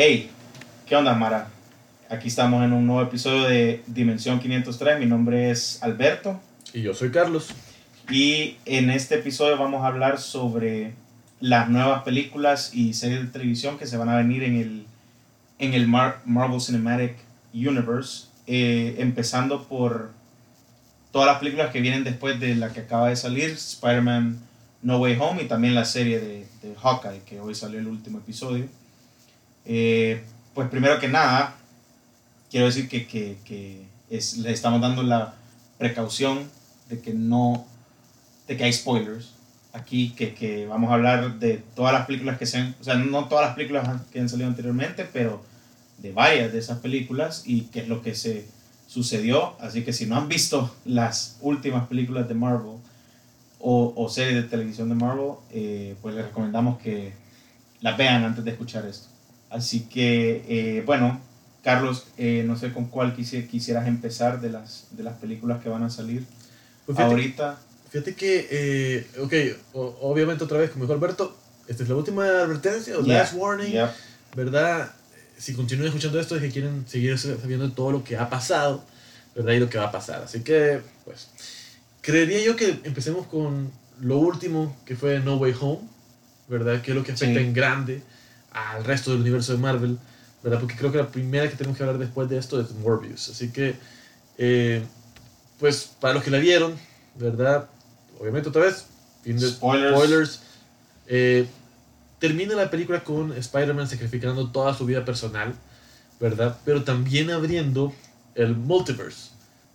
Hey, ¿qué onda, Mara? Aquí estamos en un nuevo episodio de Dimensión 503. Mi nombre es Alberto. Y yo soy Carlos. Y en este episodio vamos a hablar sobre las nuevas películas y series de televisión que se van a venir en el, en el Marvel Cinematic Universe. Eh, empezando por todas las películas que vienen después de la que acaba de salir, Spider-Man No Way Home y también la serie de, de Hawkeye, que hoy salió el último episodio. Eh, pues primero que nada, quiero decir que, le estamos dando la precaución de que no, de que hay spoilers aquí, que, vamos a hablar de todas las películas que sean, o sea, no todas las películas que han salido anteriormente, pero de varias de esas películas y qué es lo que se sucedió. Así que si no han visto las últimas películas de Marvel o, o series de televisión de Marvel, eh, pues les recomendamos que las vean antes de escuchar esto. Así que, eh, bueno, Carlos, eh, no sé con cuál quisieras empezar de las, de las películas que van a salir pues ahorita. Fíjate que, eh, ok, obviamente otra vez, como dijo Alberto, esta es la última advertencia, o last warning, ¿verdad? Si continúan escuchando esto es que quieren seguir sabiendo todo lo que ha pasado, ¿verdad? Y lo que va a pasar. Así que, pues, creería yo que empecemos con lo último que fue No Way Home, ¿verdad? Que es lo que afecta en grande al resto del universo de Marvel, ¿verdad? Porque creo que la primera que tenemos que hablar después de esto es Morbius. Así que, eh, pues, para los que la vieron, ¿verdad? Obviamente otra vez, fin de spoilers. Eh, termina la película con Spider-Man sacrificando toda su vida personal, ¿verdad? Pero también abriendo el multiverse.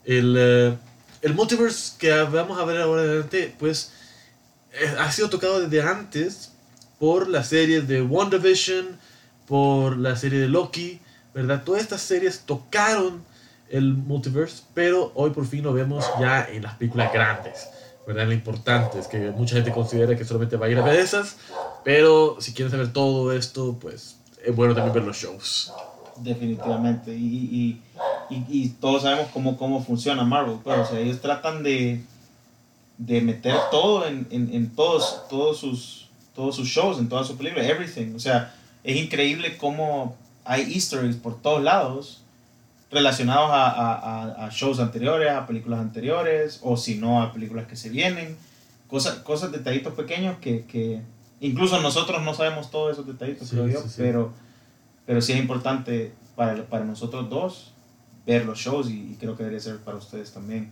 El, eh, el multiverse que vamos a ver ahora adelante, pues, ha sido tocado desde antes por las series de WandaVision, por la serie de Loki, ¿verdad? Todas estas series tocaron el multiverse, pero hoy por fin lo vemos ya en las películas grandes, ¿verdad? Lo importante es que mucha gente considera que solamente va a ir a ver esas, pero si quieren saber todo esto, pues es bueno también ver los shows. Definitivamente, y, y, y, y todos sabemos cómo, cómo funciona Marvel, pero, o sea, ellos tratan de, de meter todo en, en, en todos, todos sus todos sus shows, en todas sus películas, everything. O sea, es increíble cómo hay easter eggs por todos lados relacionados a, a, a, shows anteriores, a películas anteriores, o si no, a películas que se vienen. Cosas, cosas detallitos pequeños que, que incluso nosotros no sabemos todos esos detallitos, creo yo, Pero, pero sí es importante para, para nosotros dos ver los shows y, y creo que debería ser para ustedes también.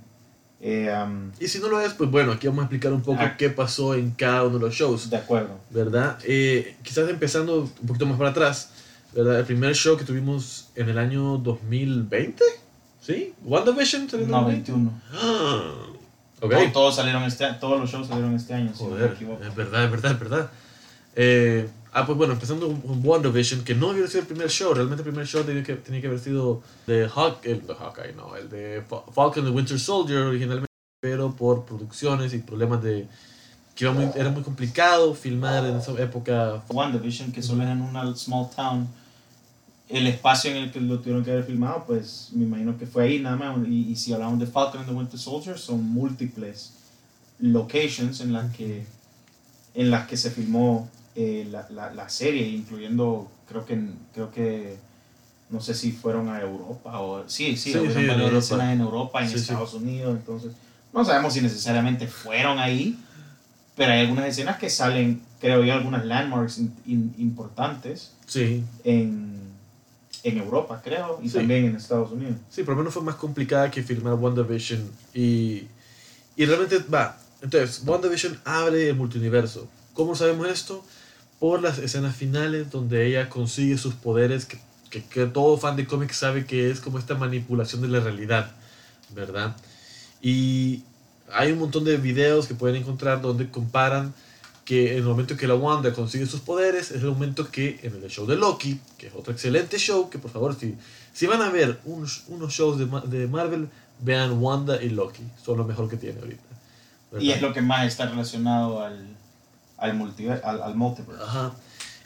Eh, y si no lo es, pues bueno, aquí vamos a explicar un poco ah. qué pasó en cada uno de los shows. De acuerdo. ¿Verdad? Eh, quizás empezando un poquito más para atrás, ¿verdad? El primer show que tuvimos en el año 2020, ¿sí? ¿WandaVision salió en No, 21. Ah, okay. todos, salieron este, todos los shows salieron este año, Joder, Es verdad, es verdad, es verdad. Eh, ah, pues bueno, empezando con WandaVision, que no había sido el primer show, realmente el primer show tenía que, tenía que haber sido de, Hawk, el de Hawkeye, no, el de Falcon the Winter Soldier originalmente, pero por producciones y problemas de que iba muy, era muy complicado filmar en esa época. WandaVision, que solo era en una small town, el espacio en el que lo tuvieron que haber filmado, pues me imagino que fue ahí nada más. Y, y si hablamos de Falcon and the Winter Soldier, son múltiples locations en las que, en las que se filmó eh, la, la, la, serie, incluyendo, creo que, creo que, no sé si fueron a Europa o, sí, sí, sí, sí en Europa, en Europa, en Estados Unidos, entonces, no sabemos si necesariamente fueron ahí, pero hay algunas escenas que salen, creo yo, algunas landmarks importantes sí. en, en Europa, creo, y también en Estados Unidos. Sí, por lo menos fue más complicada que filmar WandaVision y, y realmente va. Entonces, WandaVision abre el multiverso. ¿Cómo sabemos esto? Por las escenas finales donde ella consigue sus poderes que, que, que todo fan de cómics sabe que es como esta manipulación de la realidad, ¿verdad? Y hay un montón de videos que pueden encontrar donde comparan que en el momento que la Wanda consigue sus poderes es el momento que en el show de Loki, que es otro excelente show, que por favor si, si van a ver unos, unos shows de, de Marvel, vean Wanda y Loki, son lo mejor que tiene ahorita. Y es lo que más está relacionado al, al, multiverse, al, al multiverse. Ajá.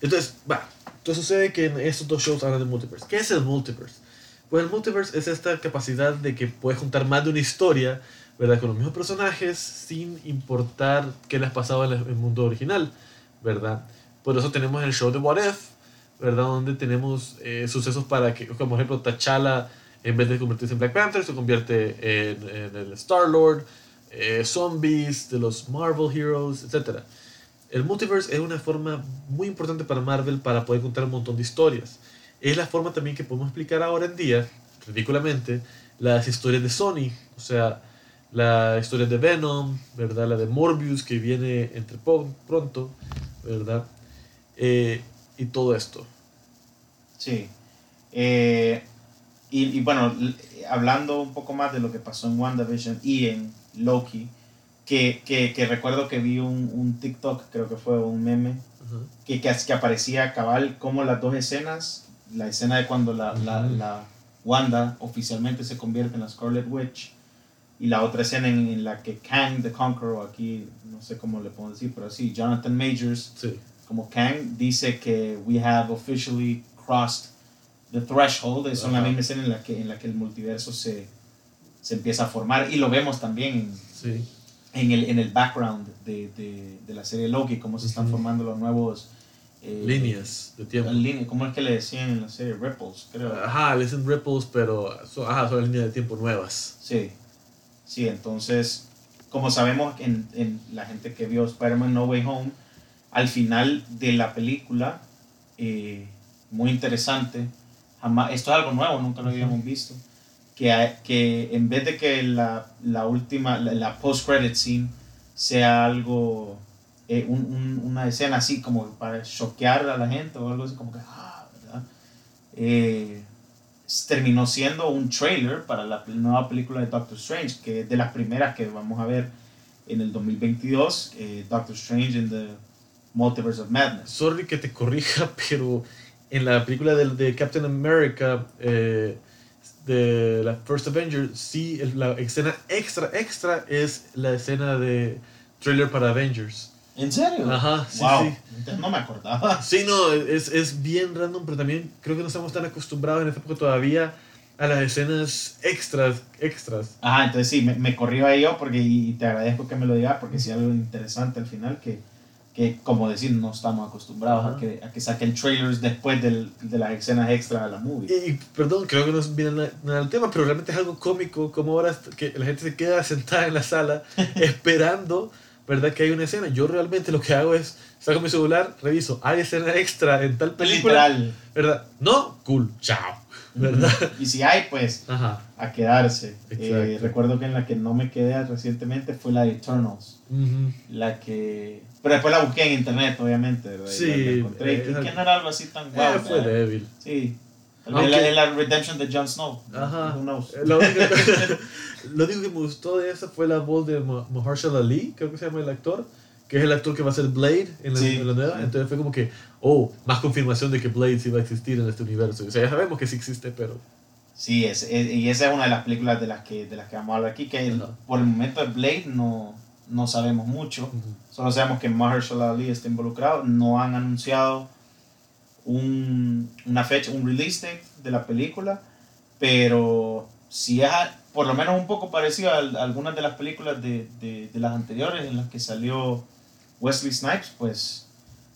Entonces, va. Entonces sucede que en estos dos shows hablan de multiverse. ¿Qué es el multiverse? Pues el multiverse es esta capacidad de que puedes juntar más de una historia, ¿verdad? Con los mismos personajes sin importar qué les pasaba en el mundo original, ¿verdad? Por eso tenemos el show de What If, ¿verdad? Donde tenemos eh, sucesos para que, como por ejemplo, T'Challa, en vez de convertirse en Black Panther, se convierte en, el Star-Lord, eh, zombies de los Marvel Heroes, etc. El multiverse es una forma muy importante para Marvel para poder contar un montón de historias. Es la forma también que podemos explicar ahora en día, ridículamente, las historias de Sony, o sea, la historia de Venom, ¿verdad? La de Morbius que viene entre pronto, ¿verdad? Eh, y todo esto. Sí. Eh, y, bueno, hablando un poco más de lo que pasó en WandaVision y en Loki, que, que, recuerdo que vi un, un, TikTok, creo que fue un meme, que, que, aparecía cabal como las dos escenas, la escena de cuando la, la, la Wanda oficialmente se convierte en la Scarlet Witch y la otra escena en, la que Kang the Conqueror, aquí no sé cómo le puedo decir, pero sí, Jonathan Majors, como Kang, dice que we have officially crossed the threshold, es la misma escena en la que, en la que el multiverso se, se empieza a formar y lo vemos también en, el, en el background de, de, de la serie Loki, cómo se están formando los nuevos... Eh, líneas de tiempo. ¿Cómo es que le decían en la serie? Ripples, creo. Ajá, le dicen ripples, pero son, ajá, son líneas de tiempo nuevas. Sí. Sí, entonces, como sabemos en, en la gente que vio Spider-Man No Way Home, al final de la película, eh, muy interesante, jamás, esto es algo nuevo, nunca lo habíamos visto, que, que en vez de que la, la última, la, post-credit scene sea algo, eh, un, una escena así como para choquear a la gente o algo así como que, ah, ¿verdad? Eh, terminó siendo un trailer para la nueva película de Doctor Strange, que es de las primeras que vamos a ver en el 2022, eh, Doctor Strange in the Multiverse of Madness. Sorry que te corrija, pero en la película de, de Captain America, eh, de la First Avenger, sí, la escena extra, extra es la escena de trailer para Avengers. ¿En serio? Ajá, sí, sí. no me acordaba. Sí, no, es, es, bien random, pero también creo que no estamos tan acostumbrados en esta época todavía a las escenas extras, extras. Ajá, entonces sí, me, me corrió ahí yo porque, y te agradezco que me lo digas porque sí algo interesante al final que, que como decir, no estamos acostumbrados a que, a que saquen trailers después del, de las escenas extras de la movie. Y, perdón, creo que no viene nada al tema, pero realmente es algo cómico como ahora que la gente se queda sentada en la sala esperando ¿verdad? Que hay una escena. Yo realmente lo que hago es, saco mi celular, reviso, hay escena extra en tal película. Literal. ¿Verdad? No, cool, chao. ¿Verdad? Y si hay, pues, a quedarse. Eh, recuerdo que en la que no me quedé recientemente fue la de Eternals. La que... Pero después la busqué en internet, obviamente, ¿verdad? Sí. Y encontré. que no era algo así tan guau. Eh, fue débil. Sí. Aunque, la, la redemption de Jon Snow. Ajá. Who knows? Lo único, lo único que me gustó de esa fue la voz de Mahershala Ali, creo que se llama el actor, que es el actor que va a ser Blade en la, en la nueva. Entonces fue como que, oh, más confirmación de que Blade sí va a existir en este universo. O sea, ya sabemos que sí existe, pero... Sí, es, y esa es una de las películas de las que, de las que vamos a hablar aquí, que por el momento de Blade no, no sabemos mucho. Solo sabemos que Mahershala Ali está involucrado. No han anunciado un, una fecha, un release date de la película, pero si es por lo menos un poco parecido a, algunas de las películas de, de, las anteriores en las que salió Wesley Snipes, pues,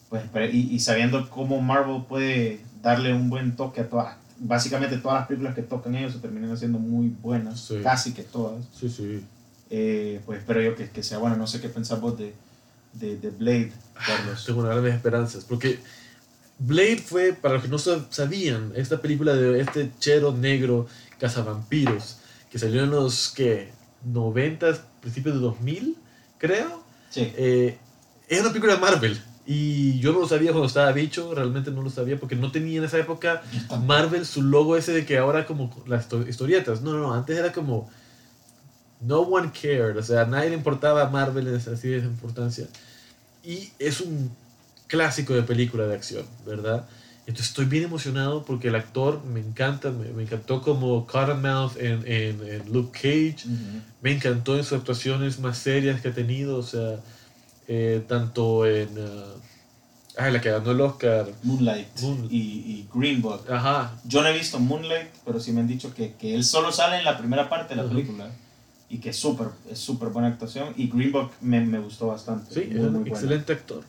pues y, y, sabiendo cómo Marvel puede darle un buen toque a todas, básicamente todas las películas que tocan ellos se terminan haciendo muy buenas, casi que todas. Sí, sí. Eh, pues espero yo que, que, sea bueno, no sé qué pensamos de, de, de Blade, Carlos. Tengo grandes esperanzas, porque Blade fue, para los que no sabían, esta película de este chero negro cazavampiros que salió en los que 90, principios de 2000, creo. Sí. Eh, es una película de Marvel. Y yo no lo sabía cuando estaba bicho, realmente no lo sabía porque no tenía en esa época Marvel su logo ese de que ahora como las historietas. No, no, no, antes era como no one cared, o sea, a nadie le importaba Marvel así de esa importancia. Y es un clásico de película de acción, ¿verdad? Entonces estoy bien emocionado porque el actor me encanta, me, encantó como Cottonmouth en, en, en Luke Cage, me encantó en sus actuaciones más serias que ha tenido, o sea, eh, tanto en... ah, la que ganó el Oscar. Moonlight y, y, Green Book. Ajá. Yo no he visto Moonlight, pero sí me han dicho que, que él solo sale en la primera parte de la película y que es súper es súper buena actuación. Y Green Book me, me gustó bastante. Sí, es un excelente actor.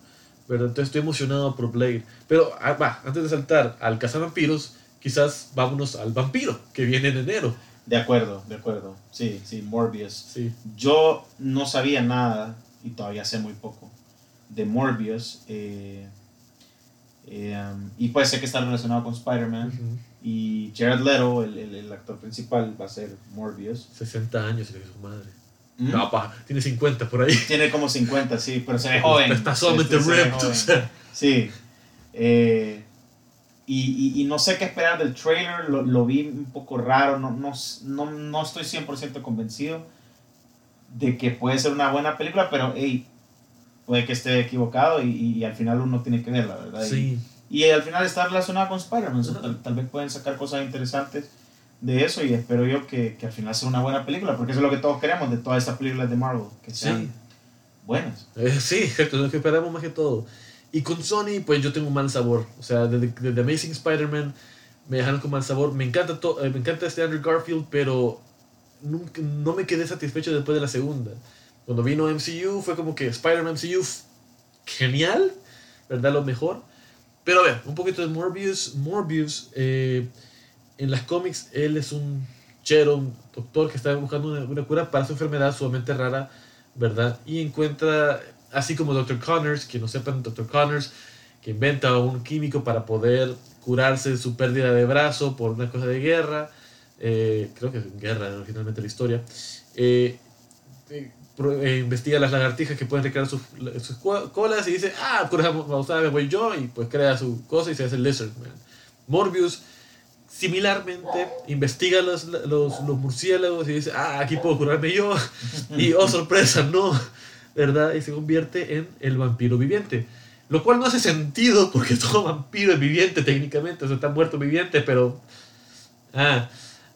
¿verdad? Entonces estoy emocionado por Blade. Pero, ah, va, antes de saltar al cazavampiros, quizás vámonos al vampiro, que viene en enero. De acuerdo, de acuerdo. Sí, sí, Morbius. Sí. Yo no sabía nada, y todavía sé muy poco, de Morbius. Eh, eh, um, y pues sé que está relacionado con Spider-Man. Y Jared Leto, el, el, actor principal, va a ser Morbius. 60 años, le su madre. ¿Mm? No, pa, tiene 50 por ahí. Tiene como 50, sí, pero se ve joven. Está solamente ripped. Sí. Eh, y, y, no sé qué esperar del trailer, lo, lo vi un poco raro, no, no, no, no estoy 100% convencido de que puede ser una buena película, pero hey, puede que esté equivocado y, y, al final uno tiene que verla, ¿verdad? Sí. Y, al final está relacionada con Spider-Man, tal, vez pueden sacar cosas interesantes de eso y espero yo que, que, al final sea una buena película, porque eso es lo que todos queremos de todas estas películas de Marvel, que sean buenas. Eh, sí, es lo que esperamos más que todo. Y con Sony, pues yo tengo un mal sabor. O sea, desde, The Amazing Spider-Man me dejaron con mal sabor. Me encanta, eh, me encanta este Andrew Garfield, pero nunca, no me quedé satisfecho después de la segunda. Cuando vino MCU fue como que Spider-Man MCU, genial, ¿verdad? Lo mejor. Pero a ver, un poquito de Morbius. Morbius, eh, en las cómics, él es un chero, un doctor que está buscando una, una cura para su enfermedad sumamente rara, ¿verdad? Y encuentra así como Dr. Connors, que no sepan, Dr. Connors, que inventa un químico para poder curarse de su pérdida de brazo por una cosa de guerra, eh, creo que es guerra originalmente la historia, eh, eh, investiga las lagartijas que pueden recrear sus, sus colas y dice, ah, por ejemplo, voy yo, y pues crea su cosa y se hace el Lizard Man. Morbius, similarmente, investiga los, los, los murciélagos y dice, ah, aquí puedo curarme yo, y oh sorpresa, no ¿verdad? Y se convierte en el vampiro viviente. Lo cual no hace sentido porque todo vampiro es viviente técnicamente, o sea, está muerto viviente, pero... Ah,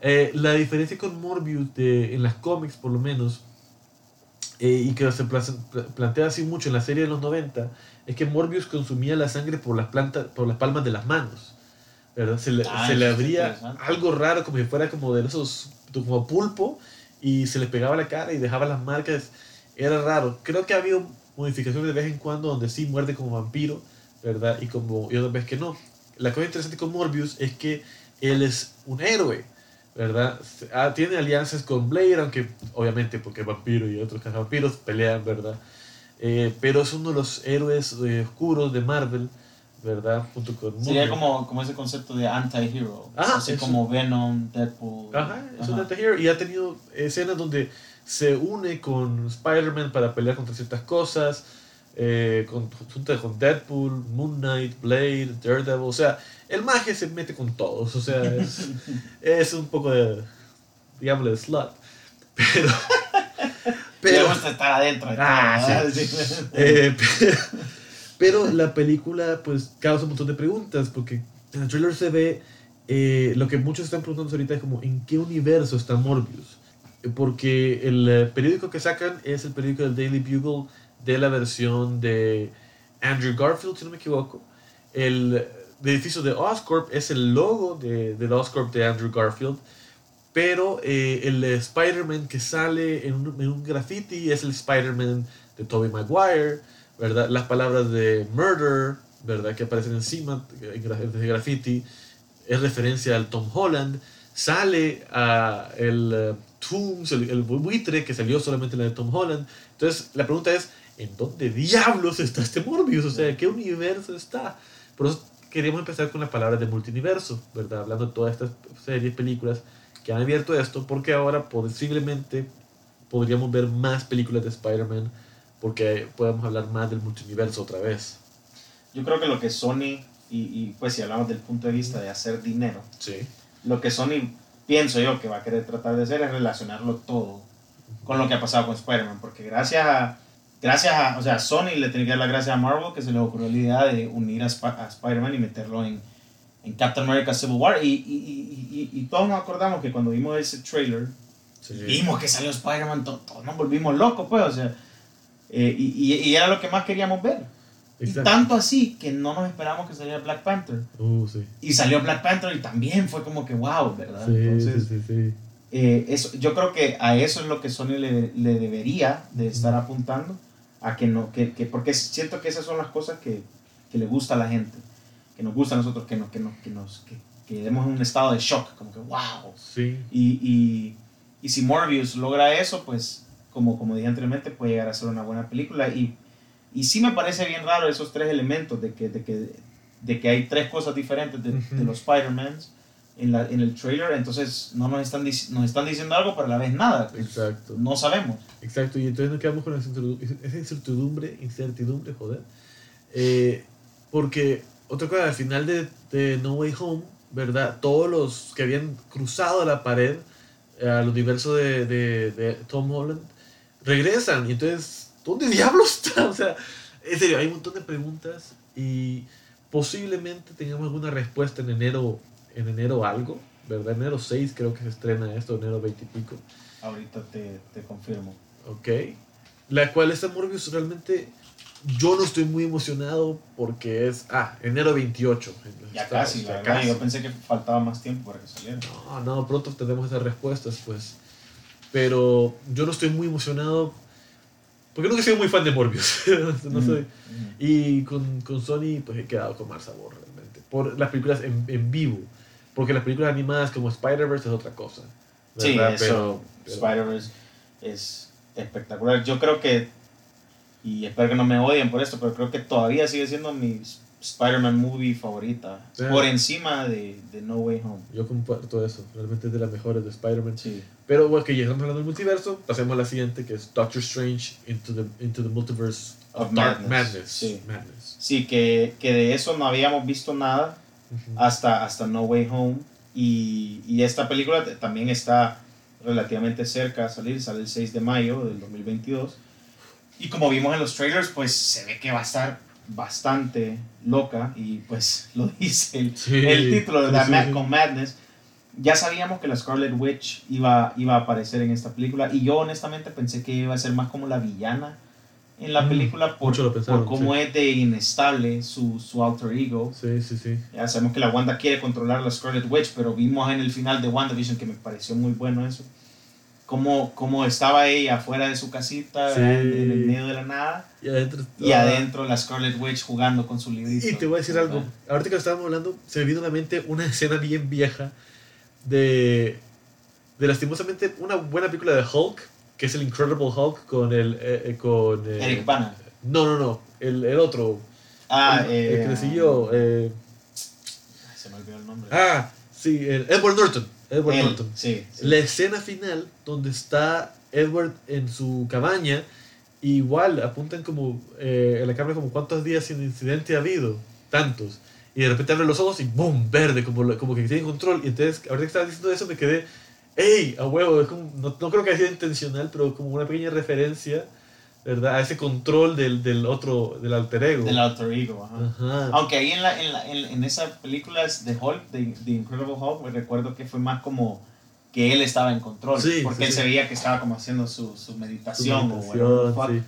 eh, la diferencia con Morbius de, en las cómics, por lo menos, eh, y que se plantea así mucho en la serie de los 90, es que Morbius consumía la sangre por las, plantas, por las palmas de las manos. ¿verdad? Se le, ah, se le abría algo raro, como si fuera como de esos, como pulpo, y se le pegaba la cara y dejaba las marcas era raro. Creo que ha habido modificaciones de vez en cuando donde sí muerde como vampiro, ¿verdad? Y, como, y otras veces que no. La cosa interesante con Morbius es que él es un héroe, ¿verdad? Ah, tiene alianzas con Blade, aunque obviamente porque vampiro y otros vampiros pelean, ¿verdad? Eh, pero es uno de los héroes eh, oscuros de Marvel, ¿verdad? Junto con Sería como, como ese concepto de anti-hero. Así como Venom, Deadpool. Ajá, es un anti-hero. Y ha tenido escenas donde se une con Spider-Man para pelear contra ciertas cosas, eh, con, con Deadpool, Moon Knight, Blade, Daredevil, o sea, el magia se mete con todos, o sea, es, es un poco de, digámosle, de slut, pero... pero gusta estar adentro. Ah, eh, pero, la película pues causa un montón de preguntas, porque en el trailer se ve, eh, lo que muchos están preguntando ahorita es como, ¿en qué universo está Morbius? porque el periódico que sacan es el periódico del Daily Bugle de la versión de Andrew Garfield, si no me equivoco. El, edificio de Oscorp es el logo de, del Oscorp de Andrew Garfield, pero eh, el Spider-Man que sale en un, en un, graffiti es el Spider-Man de Tobey Maguire, ¿verdad? Las palabras de murder, ¿verdad? Que aparecen encima de graffiti es referencia al Tom Holland. Sale a el eh, el, buitre que salió solamente la de Tom Holland. Entonces, la pregunta es, ¿en dónde diablos está este Morbius? O sea, ¿qué universo está? Por eso queríamos empezar con las palabras de multiverso, ¿verdad? Hablando de todas estas series, películas que han abierto esto, porque ahora posiblemente podríamos ver más películas de Spider-Man, porque podemos hablar más del multiverso otra vez. Yo creo que lo que Sony, y, y pues si hablamos del punto de vista de hacer dinero, sí. lo que Sony pienso yo que va a querer tratar de hacer es relacionarlo todo con lo que ha pasado con Spider-Man, porque gracias a, gracias a, o sea, Sony le tiene que dar las gracias a Marvel que se le ocurrió la idea de unir a, Spider-Man y meterlo en, en, Captain America Civil War, y, y, y, y, todos nos acordamos que cuando vimos ese trailer, vimos que salió Spider-Man, todos, nos volvimos locos, pues, o sea, eh, y, era lo que más queríamos ver. Y tanto así que no nos esperamos que saliera Black Panther. Uh, sí. Y salió Black Panther y también fue como que wow, ¿verdad? Sí, Entonces, sí, sí, eh, eso, yo creo que a eso es lo que Sony le, le debería de estar apuntando, a que no, que, que, porque siento que esas son las cosas que, que le gusta a la gente, que nos gusta a nosotros, que, nos, que, nos, que, nos, que, que demos un estado de shock, como que wow. Sí. Y, y, y si Morbius logra eso, pues como, como dije anteriormente, puede llegar a ser una buena película. Y, y sí me parece bien raro esos tres elementos de que, de que, de que hay tres cosas diferentes de, de los Spider-Mans en, la, en el trailer, entonces no nos están, nos están diciendo algo, pero a la vez nada. Pues, Exacto. No sabemos. Exacto, y entonces nos quedamos con esa incertidumbre, incertidumbre, joder. Eh, porque, otra cosa, al final de, de, No Way Home, ¿verdad? Todos los que habían cruzado la pared eh, al universo de, de, de Tom Holland regresan, y entonces, ¿dónde diablos está? O sea, en serio, hay un montón de preguntas y posiblemente tengamos alguna respuesta en enero en enero algo, ¿verdad? Enero 6 creo que se estrena esto, enero 20 y pico. Ahorita te, te confirmo. Ok. La cual esta Morbius realmente yo no estoy muy emocionado porque es, ah, enero 28. Ya casi, ya casi. Yo pensé que faltaba más tiempo para que saliera. No, no, pronto tenemos esas respuestas, pues. Pero yo no estoy muy emocionado porque nunca he sido muy fan de Morbius. no soy. Mm, mm. Y con, con, Sony, pues he quedado con mal sabor realmente. Por las películas en, en vivo. Porque las películas animadas como Spider-Verse es otra cosa. Sí, eso, Spider-Verse es espectacular. Yo creo que, y espero que no me odien por esto, pero creo que todavía sigue siendo mi Spider-Man movie favorita. Por encima de, de, No Way Home. Yo comparto eso. Realmente es de las mejores de Spider-Man. Sí. Pero bueno, que ya estamos hablando del multiverso, pasemos a la siguiente, que es Doctor Strange into the, into the Multiverse of, Madness. Madness. Sí, Madness. sí que, que de eso no habíamos visto nada hasta, hasta No Way Home. Y, y, esta película también está relativamente cerca a salir, sale el 6 de mayo del 2022. Y como vimos en los trailers, pues se ve que va a estar bastante loca y pues lo dice el, el título de sí, con Madness. Ya sabíamos que la Scarlet Witch iba, iba a aparecer en esta película y yo honestamente pensé que iba a ser más como la villana en la mm, película por, por cómo es de inestable su, su alter ego. Sí, sí, sí. Ya sabemos que la Wanda quiere controlar la Scarlet Witch, pero vimos en el final de WandaVision que me pareció muy bueno eso. Cómo, cómo estaba ella afuera de su casita, en, el medio de la nada. Y adentro, y adentro la Scarlet Witch jugando con su librito. Y te voy a decir algo. Ahorita que estábamos hablando, se me vino a la mente una escena bien vieja de, de lastimosamente una buena película de Hulk que es el Incredible Hulk con el... Eh, eh con, eh, Eric Bana. No, no, no, el, el otro. Ah, el, eh, el que le siguió. Eh, se me olvidó el nombre. Ah, sí, el Edward Norton. Edward el, Norton. Sí, sí, La escena final donde está Edward en su cabaña, igual apuntan como en la cámara como cuántos días sin incidente ha habido, tantos. Y de repente abre los ojos y ¡boom! Verde, como, como que tiene control. Y entonces, ahorita que estaba diciendo eso, me quedé ¡Ey! A huevo, es como, no, no, creo que sido intencional, pero como una pequeña referencia, ¿verdad? A ese control del, del otro, del alter ego. Del alter ego, ajá. Aunque ahí en, la, en, la, en, en esas películas de Hulk, de, de Incredible Hulk, me recuerdo que fue más como que él estaba en control. Sí, porque él se veía que estaba como haciendo su, su meditación, su meditación o sí.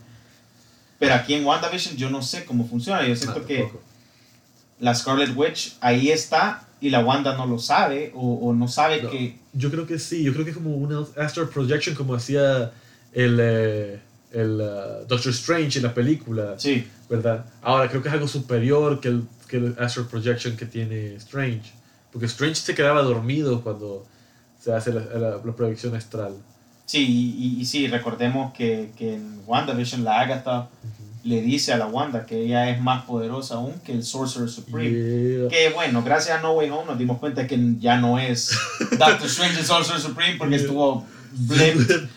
Pero aquí en WandaVision yo no sé cómo funciona. Yo siento no, que la Scarlet Witch ahí está y la Wanda no lo sabe o, o no sabe no, que... Yo creo que sí, yo creo que es como una astral projection como hacía el, eh, el uh, Doctor Strange en la película. Sí. ¿Verdad? Ahora creo que es algo superior que el, que el astral projection que tiene Strange. Porque Strange se quedaba dormido cuando se hace la, la, la proyección astral. Sí, y, y, sí, recordemos que, que en WandaVision la Agatha... Uh -huh le dice a la Wanda que ella es más poderosa aún que el Sorcerer Supreme. Yeah. Que bueno, gracias a No Way Home nos dimos cuenta que ya no es Doctor Strange el Sorcerer Supreme porque yeah. estuvo blipped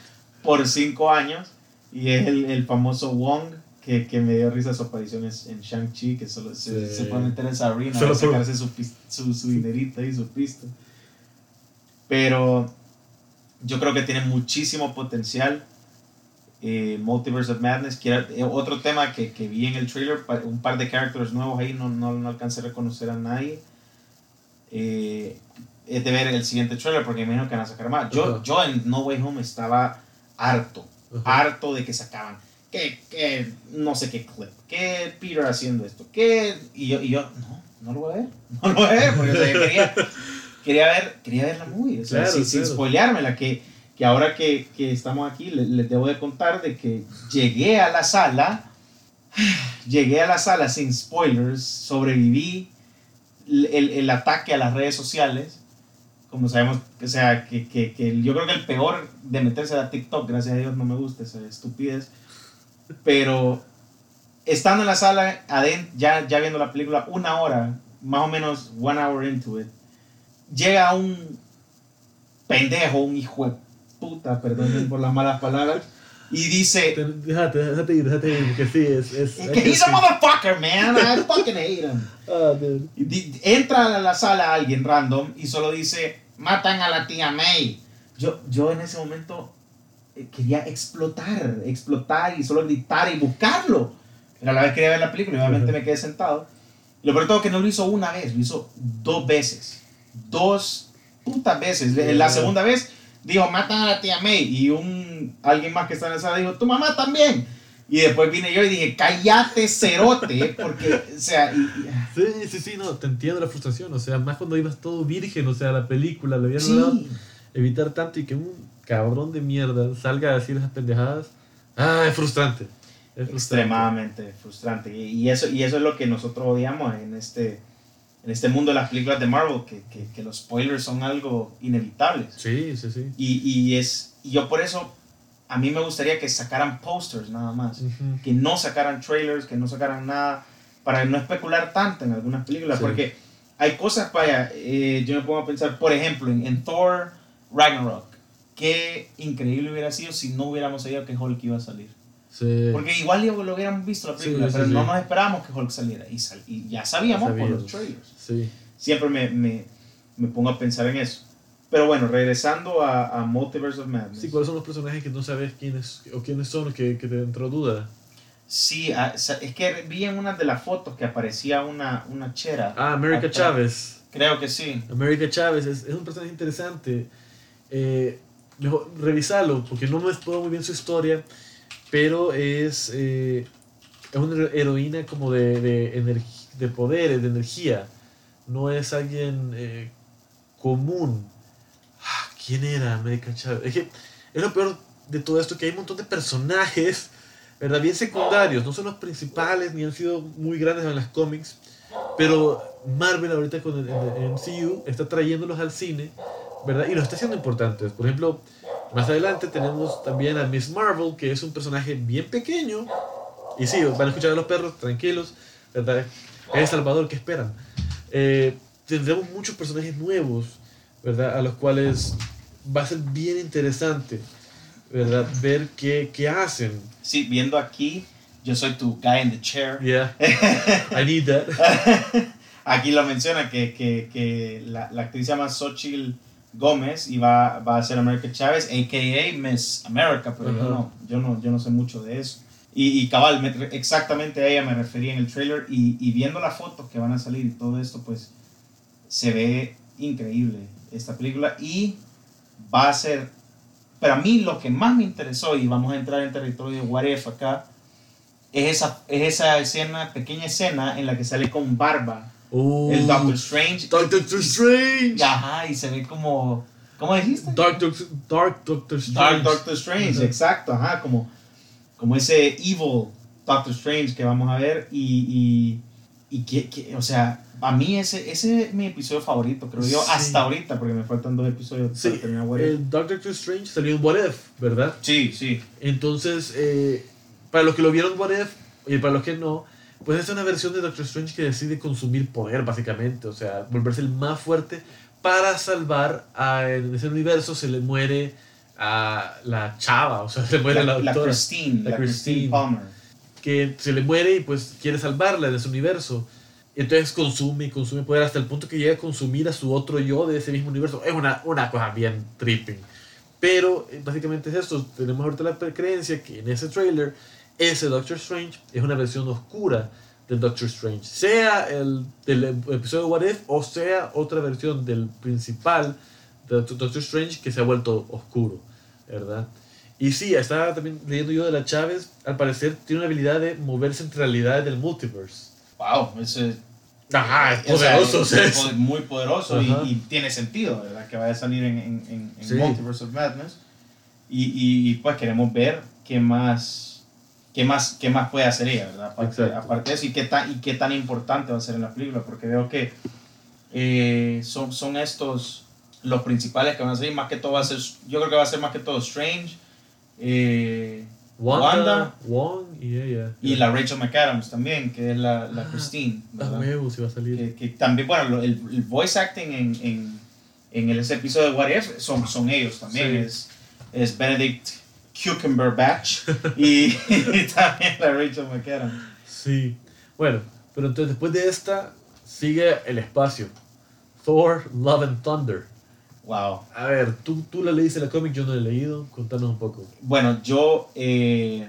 por cinco años. Y es el, el famoso Wong que, que, me dio risa su aparición en Shang-Chi, que solo se, sí. se puede meter en esa arena a sacarse su, su, su dinerita y su pista. Pero yo creo que tiene muchísimo potencial eh, Multiverse of Madness, eh, otro tema que, que, vi en el trailer, un par de characters nuevos ahí, no, no, no alcancé a reconocer a nadie. Eh, es de ver el siguiente trailer porque me imagino que van a sacar más. Yo, uh -huh. yo en No Way Home estaba harto, uh -huh. harto de que sacaban que, que no sé qué clip, que Peter haciendo esto, que y yo, y yo no, no lo voy a ver, no lo voy a ver porque o sea, quería, quería ver, quería ver la movie, o sea, claro, sin, claro. sin spoileármela, que que ahora que, que estamos aquí les, les, debo de contar de que llegué a la sala Llegué a la sala sin spoilers, sobreviví el, el ataque a las redes sociales. Como sabemos, o sea, que, que, que, yo creo que el peor de meterse a TikTok, gracias a Dios no me gusta esa estupidez. Pero estando en la sala, ya, ya viendo la película, una hora, más o menos one hour into it, llega un pendejo, un hijo puta, perdón por las malas palabras, y dice... Déjate, déjate ir, déjate ir, porque sí, es... es que he's a motherfucker, man, I fucking hate him. Ah, entra a la sala alguien random y solo dice, matan a la tía May. Yo, yo en ese momento eh, quería explotar, explotar y solo gritar y buscarlo. Pero a la vez quería ver la película y obviamente me quedé sentado. Y lo peor todo que no lo hizo una vez, lo hizo dos veces. Dos putas veces. La segunda vez dijo, matan a la tía May. Y un, alguien más que está en la sala dijo, tu mamá también. Y después vine yo y dije, cállate, cerote, porque, o sea... Sí, sí, sí, no, te entiendo la frustración, o sea, más cuando ibas todo virgen, o sea, la película, le habían sí. evitar tanto y que un cabrón de mierda salga a decir esas pendejadas, ah, es frustrante. Es Extremadamente frustrante. Y, eso, y eso es lo que nosotros odiamos en este, en este mundo de las películas de Marvel, que, que, que los spoilers son algo inevitables. Sí, sí, sí. Y, y es, y yo por eso, a mí me gustaría que sacaran posters nada más, que no sacaran trailers, que no sacaran nada, para no especular tanto en algunas películas, porque hay cosas, vaya, eh, yo me pongo a pensar, por ejemplo, en, en Thor Ragnarok, qué increíble hubiera sido si no hubiéramos sabido que Hulk iba a salir. Porque igual lo hubiéramos visto la película, pero no nos esperábamos que Hulk saliera. Y, y ya sabíamos, por los trailers. Siempre me, me, me, pongo a pensar en eso. Pero bueno, regresando a, a, Multiverse of Madness. Sí, ¿cuáles son los personajes que no sabes quiénes o quiénes son que, que te entró duda? Sí, ah, es que vi en una de las fotos que aparecía una, una chera. Ah, América Chávez. Creo que sí. América Chávez es, es un personaje interesante. Eh, mejor revisarlo, porque no me exploro muy bien su historia pero es, eh, es una heroína como de, de, de poderes, de energía. No es alguien eh, común. Ah, ¿Quién era América Chávez? Es lo peor de todo esto, que hay un montón de personajes, ¿verdad? Bien secundarios, no son los principales ni han sido muy grandes en las cómics, pero Marvel ahorita con el, el MCU está trayéndolos al cine, ¿verdad? Y los está haciendo importantes. Por ejemplo, más adelante tenemos también a Miss Marvel, que es un personaje bien pequeño. Y sí, van a escuchar a los perros, tranquilos. Es Salvador, ¿qué esperan? Eh, tendremos muchos personajes nuevos, ¿verdad? A los cuales va a ser bien interesante, ¿verdad? Ver qué, qué hacen. Sí, viendo aquí, yo soy tu guy in the chair. Yeah, I need that. aquí lo menciona que, que, que la, la actriz se llama Xochitl Gómez y va, va a ser América Chávez, a.k.a. Miss America, pero yo, no, yo, no, yo no sé mucho de eso. Y, y cabal, exactamente a ella me refería en el trailer y, y, viendo las fotos que van a salir y todo esto, pues se ve increíble esta película y va a ser, para mí lo que más me interesó, y vamos a entrar en territorio de What If acá, es esa, es esa escena, pequeña escena en la que sale con barba el Doctor Strange. Doctor Strange. Ajá, y se ve como. ¿Cómo dijiste? Dark, Dark Doctor Strange. Dark Doctor Strange, exacto, ajá, como, como ese evil Doctor Strange que vamos a ver y, y, y que, que, o sea, a mí ese, ese es mi episodio favorito, creo yo, hasta ahorita, porque me faltan dos episodios sí, para terminar What El Doctor Strange salió en What If, ¿verdad? Sí, sí. Entonces, eh, para los que lo vieron What If, y para los que no, pues es una versión de Doctor Strange que decide consumir poder, básicamente. O sea, volverse el más fuerte para salvar a, en ese universo se le muere a la chava, o sea, se le muere la, la, la Christine, la, Christine, Palmer. Que se le muere y pues quiere salvarla de ese universo. Y entonces consume y consume poder hasta el punto que llega a consumir a su otro yo de ese mismo universo. Es una, una cosa bien tripping. Pero eh, básicamente es esto. Tenemos ahorita la creencia que en ese trailer ese Doctor Strange es una versión oscura del Doctor Strange. Sea el del episodio What If o sea otra versión del principal de Doctor Strange que se ha vuelto oscuro, ¿verdad? Y sí, estaba también leyendo yo de la Chávez, al parecer tiene una habilidad de moverse entre realidades del multiverse. Wow, ese Ajá, es poderoso. es, muy poderoso y, tiene sentido, ¿verdad? Que vaya a salir en, en, en Multiverse of Madness. Y, y, pues queremos ver qué más ¿qué más, qué más puede hacer ella, verdad? Aparte, de eso, ¿y qué, tan, y qué tan importante va a ser en la película, porque veo que eh, son, son estos los principales que van a salir, más que todo va a ser, yo creo que va a ser más que todo Strange, eh, Wanda, Wong y ella. Y la Rachel McAdams también, que es la, la ah, Christine. La nuevo, si va a salir. Que, también, bueno, el, el, voice acting en, en, en ese episodio de What If son, son ellos también. Es, es Benedict Cucumberbatch y, y también la Rachel McAdams. Sí. Bueno, pero entonces después de esta sigue el espacio. Thor, Love and Thunder. Wow. A ver, tú, tú la leíste la cómic, yo no la he leído. Contanos un poco. Bueno, yo eh,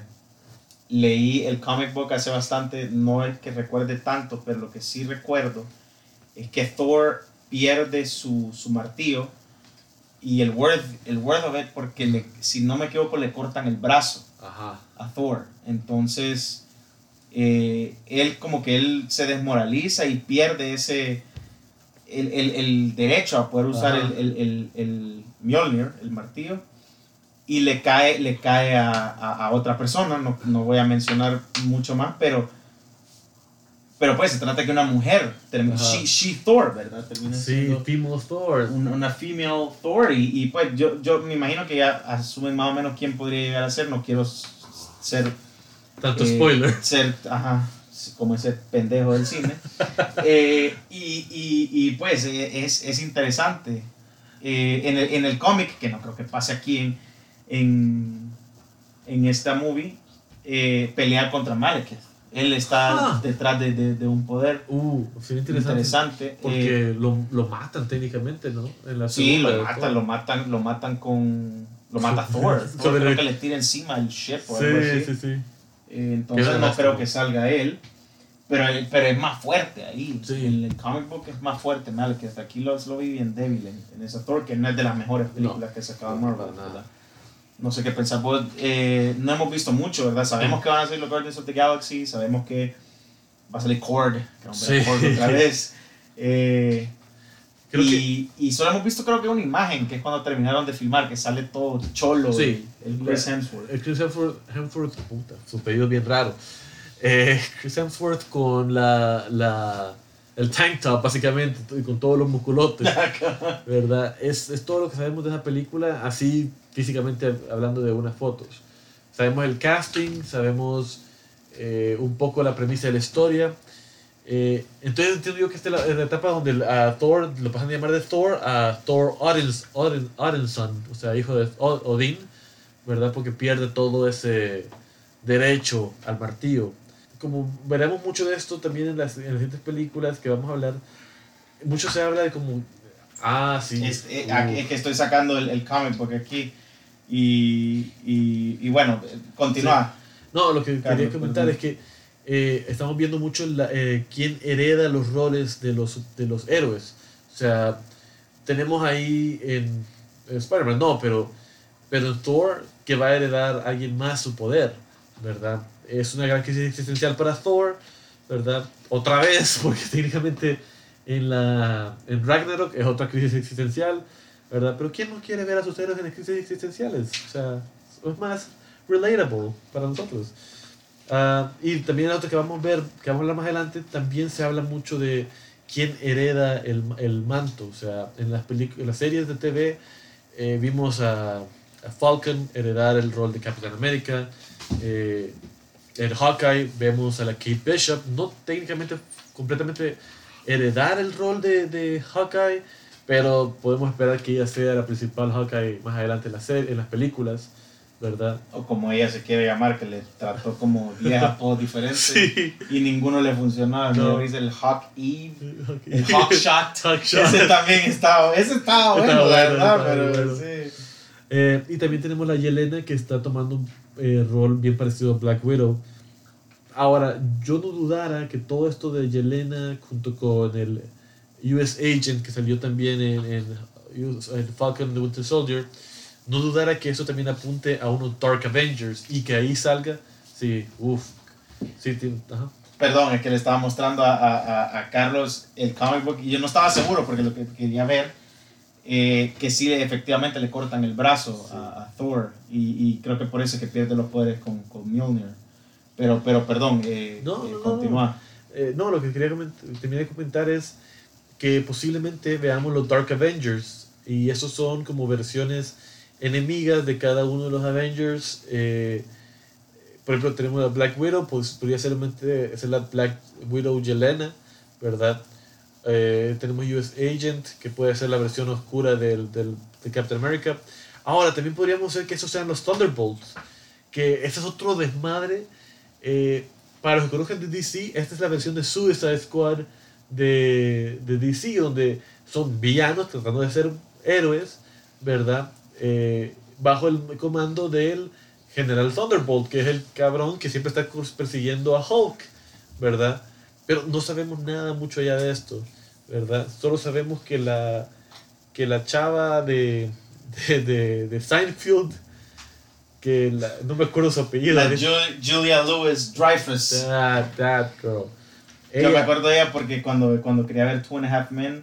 leí el comic book hace bastante. No es que recuerde tanto, pero lo que sí recuerdo es que Thor pierde su, su martillo y el word, el word of it, porque le, si no me equivoco, le cortan el brazo a Thor. Entonces, eh, él como que él se desmoraliza y pierde ese el, el, el derecho a poder usar el, el, el, Mjolnir, el martillo, y le cae, le cae a, a, otra persona, no, no, voy a mencionar mucho más, pero, pero pues se trata de una mujer, she, she, Thor, ¿verdad? sí, female Thor. Una, female Thor, y, y, pues yo, yo me imagino que ya asumen más o menos quién podría llegar a ser, no quiero ser... Tanto spoiler. Ser, ajá, como ese pendejo del cine. Eh, y, y, y, pues eh, es, es interesante. Eh, en el, en el cómic, que no creo que pase aquí en, en, en esta movie, pelear contra Malekith. Él está ah. detrás de, de, un poder uh, interesante. interesante. Porque lo, lo, matan técnicamente, ¿no? En la sí, lo matan, lo matan, lo matan con... Lo mata Thor. Thor creo que le tira encima el ship o algo así. Sí, sí, entonces no creo que salga él. Pero, pero es más fuerte ahí. En el comic book es más fuerte Malekith. Aquí lo, lo vi bien débil en, en esa Thor, que no es de las mejores películas que se sacado Marvel. Nada. No sé qué pensar. Pues, eh, no hemos visto mucho, ¿verdad? Sabemos que van a salir los Guardians of the Galaxy. Sabemos que va a salir Cord. Que sí. Cord otra vez. Eh, y, y, solo hemos visto creo que una imagen, que es cuando terminaron de filmar, que sale todo cholo. Sí. El Chris Hemsworth. El Chris Hemsworth, Hemsworth puta, su pedido es bien raro. Eh, Chris Hemsworth con la, la, el tank top, básicamente, y con todos los musculotes, ¿verdad? Es, es, todo lo que sabemos de esa película, así físicamente hablando de unas fotos. Sabemos el casting, sabemos eh, un poco la premisa de la historia. Eh, entonces entiendo yo que esta es la, etapa donde a Thor lo pasan a llamar de Thor a Thor Odins, Odinson, o sea, hijo de Odin, ¿verdad? Porque pierde todo ese derecho al martillo como veremos mucho de esto también en las, en las siguientes películas que vamos a hablar, mucho se habla de como, ah, sí. Es, eh, es que estoy sacando el, el cómic porque aquí, y, y, y bueno, continúa. No, lo que quería comentar es que eh, estamos viendo mucho la, eh, quién hereda los roles de los, de los héroes. O sea, tenemos ahí en, Spider-Man, no, pero, pero en Thor que va a heredar a alguien más su poder, ¿verdad? es una gran crisis existencial para Thor, ¿verdad? Otra vez, porque técnicamente en, la, en Ragnarok es otra crisis existencial, ¿verdad? Pero ¿quién no quiere ver a sus héroes en crisis existenciales? O sea, es más relatable para nosotros. Ah, y también otro que vamos a ver, que vamos a hablar más adelante, también se habla mucho de quién hereda el, el manto. O sea, en las, en las series de TV eh, vimos a, a, Falcon heredar el rol de Capitán América. Eh, en Hawkeye vemos a la Kate Bishop, no técnicamente completamente heredar el rol de, de Hawkeye, pero podemos esperar que ella sea la principal Hawkeye más adelante en, la serie, en las películas, ¿verdad? O como ella se quiere llamar, que le trató como 10 apodos diferentes y ninguno le funcionaba. No. Dice el Hawk Eve, el Hawk Shot. Ese también estaba, ese estaba bueno, ¿verdad? Pero, sí. Eh, y también tenemos la Yelena que está tomando un eh, rol bien parecido a Black Widow. Ahora, yo no dudara que todo esto de Yelena junto con el US Agent que salió también en, en, Falcon the Winter Soldier, no dudara que eso también apunte a unos Dark Avengers y que ahí salga, sí, uff, sí, Perdón, es que le estaba mostrando a, a, a, Carlos el comic book y yo no estaba seguro porque lo que quería ver, eh, que sí efectivamente le cortan el brazo a, Thor y, y, creo que por eso es que pierde los poderes con, con Mjolnir. Pero, pero perdón, eh, no, eh, continúa. Eh, no, lo que quería terminar de comentar es que posiblemente veamos los Dark Avengers y esos son como versiones enemigas de cada uno de los Avengers. Eh, por ejemplo, tenemos a Black Widow, pues podría ser, la Black Widow Yelena, ¿verdad? Eh, tenemos US Agent, que puede ser la versión oscura del, del, de Captain America. Ahora, también podríamos ser que esos sean los Thunderbolts, que este es otro desmadre. Eh, para los que conocen de DC, esta es la versión de Suicide Squad de, de DC, donde son villanos tratando de ser héroes, ¿verdad? Eh, bajo el comando del General Thunderbolt, que es el cabrón que siempre está persiguiendo a Hulk, ¿verdad? Pero no sabemos nada mucho allá de esto, ¿verdad? Solo sabemos que la, que la chava de, de, de, Seinfeld, que no me acuerdo su apellido. La Julia Louis Dreyfus. That, that girl. Yo me acuerdo de ella porque cuando, cuando quería ver Two and a Half Men,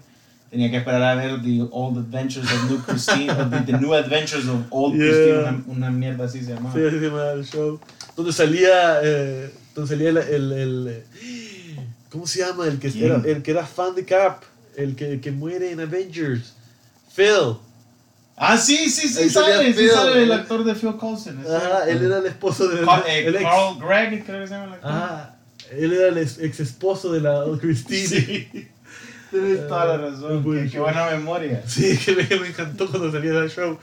tenía que esperar a ver The Old Adventures of New Christine, the, New Adventures of Old Christine, una, mierda así se llamaba. Sí, así se llamaba el show. Donde salía, eh, donde salía el, el, el, ¿Cómo se llama? El que, era, el que era fan de Cap, el que, el que muere en Avengers. Phil. Ah, sí, sí, sí, sale, sí sale el actor de Phil Coulson. Ajá, él era el esposo de... Carl, eh, Carl Gregg, creo que se llama el actor. Ajá, él era el ex esposo de la Christine. Sí. Tienes toda la razón. qué, buena memoria. Sí, que me, me, encantó cuando salía del show.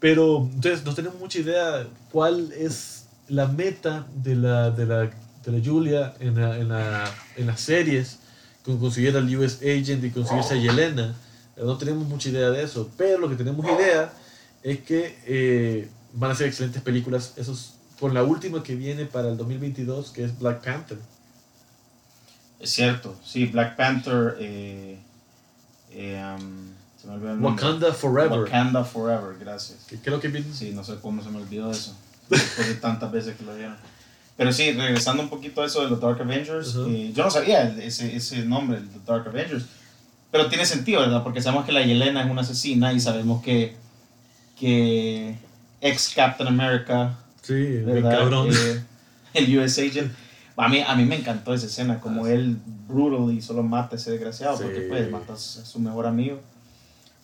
Pero entonces no tenemos mucha idea cuál es la meta de la, de la, de la Julia en, la, en, la, en las series, con conseguir al US Agent y conseguirse a Yelena. No tenemos mucha idea de eso, pero lo que tenemos idea es que eh, van a ser excelentes películas. Esos, con la última que viene para el 2022, que es Black Panther. Es cierto, sí, Black Panther. Eh, eh, se me olvidó el Wakanda Forever. Wakanda Forever, gracias. creo que Sí, no sé cómo se me olvidó eso. Después de tantas veces que lo vieron. Pero sí, regresando un poquito a eso de los Dark Avengers, eh, yo no sabía ese, ese nombre, el Dark Avengers. Pero tiene sentido, ¿verdad? Porque sabemos que la Yelena es una asesina y sabemos que, que ex Captain America. Sí, el cabrón. Eh, el US Agent a mí, a mí me encantó esa escena, como ah, él brutal y solo mata a ese desgraciado, porque pues mata a su mejor amigo.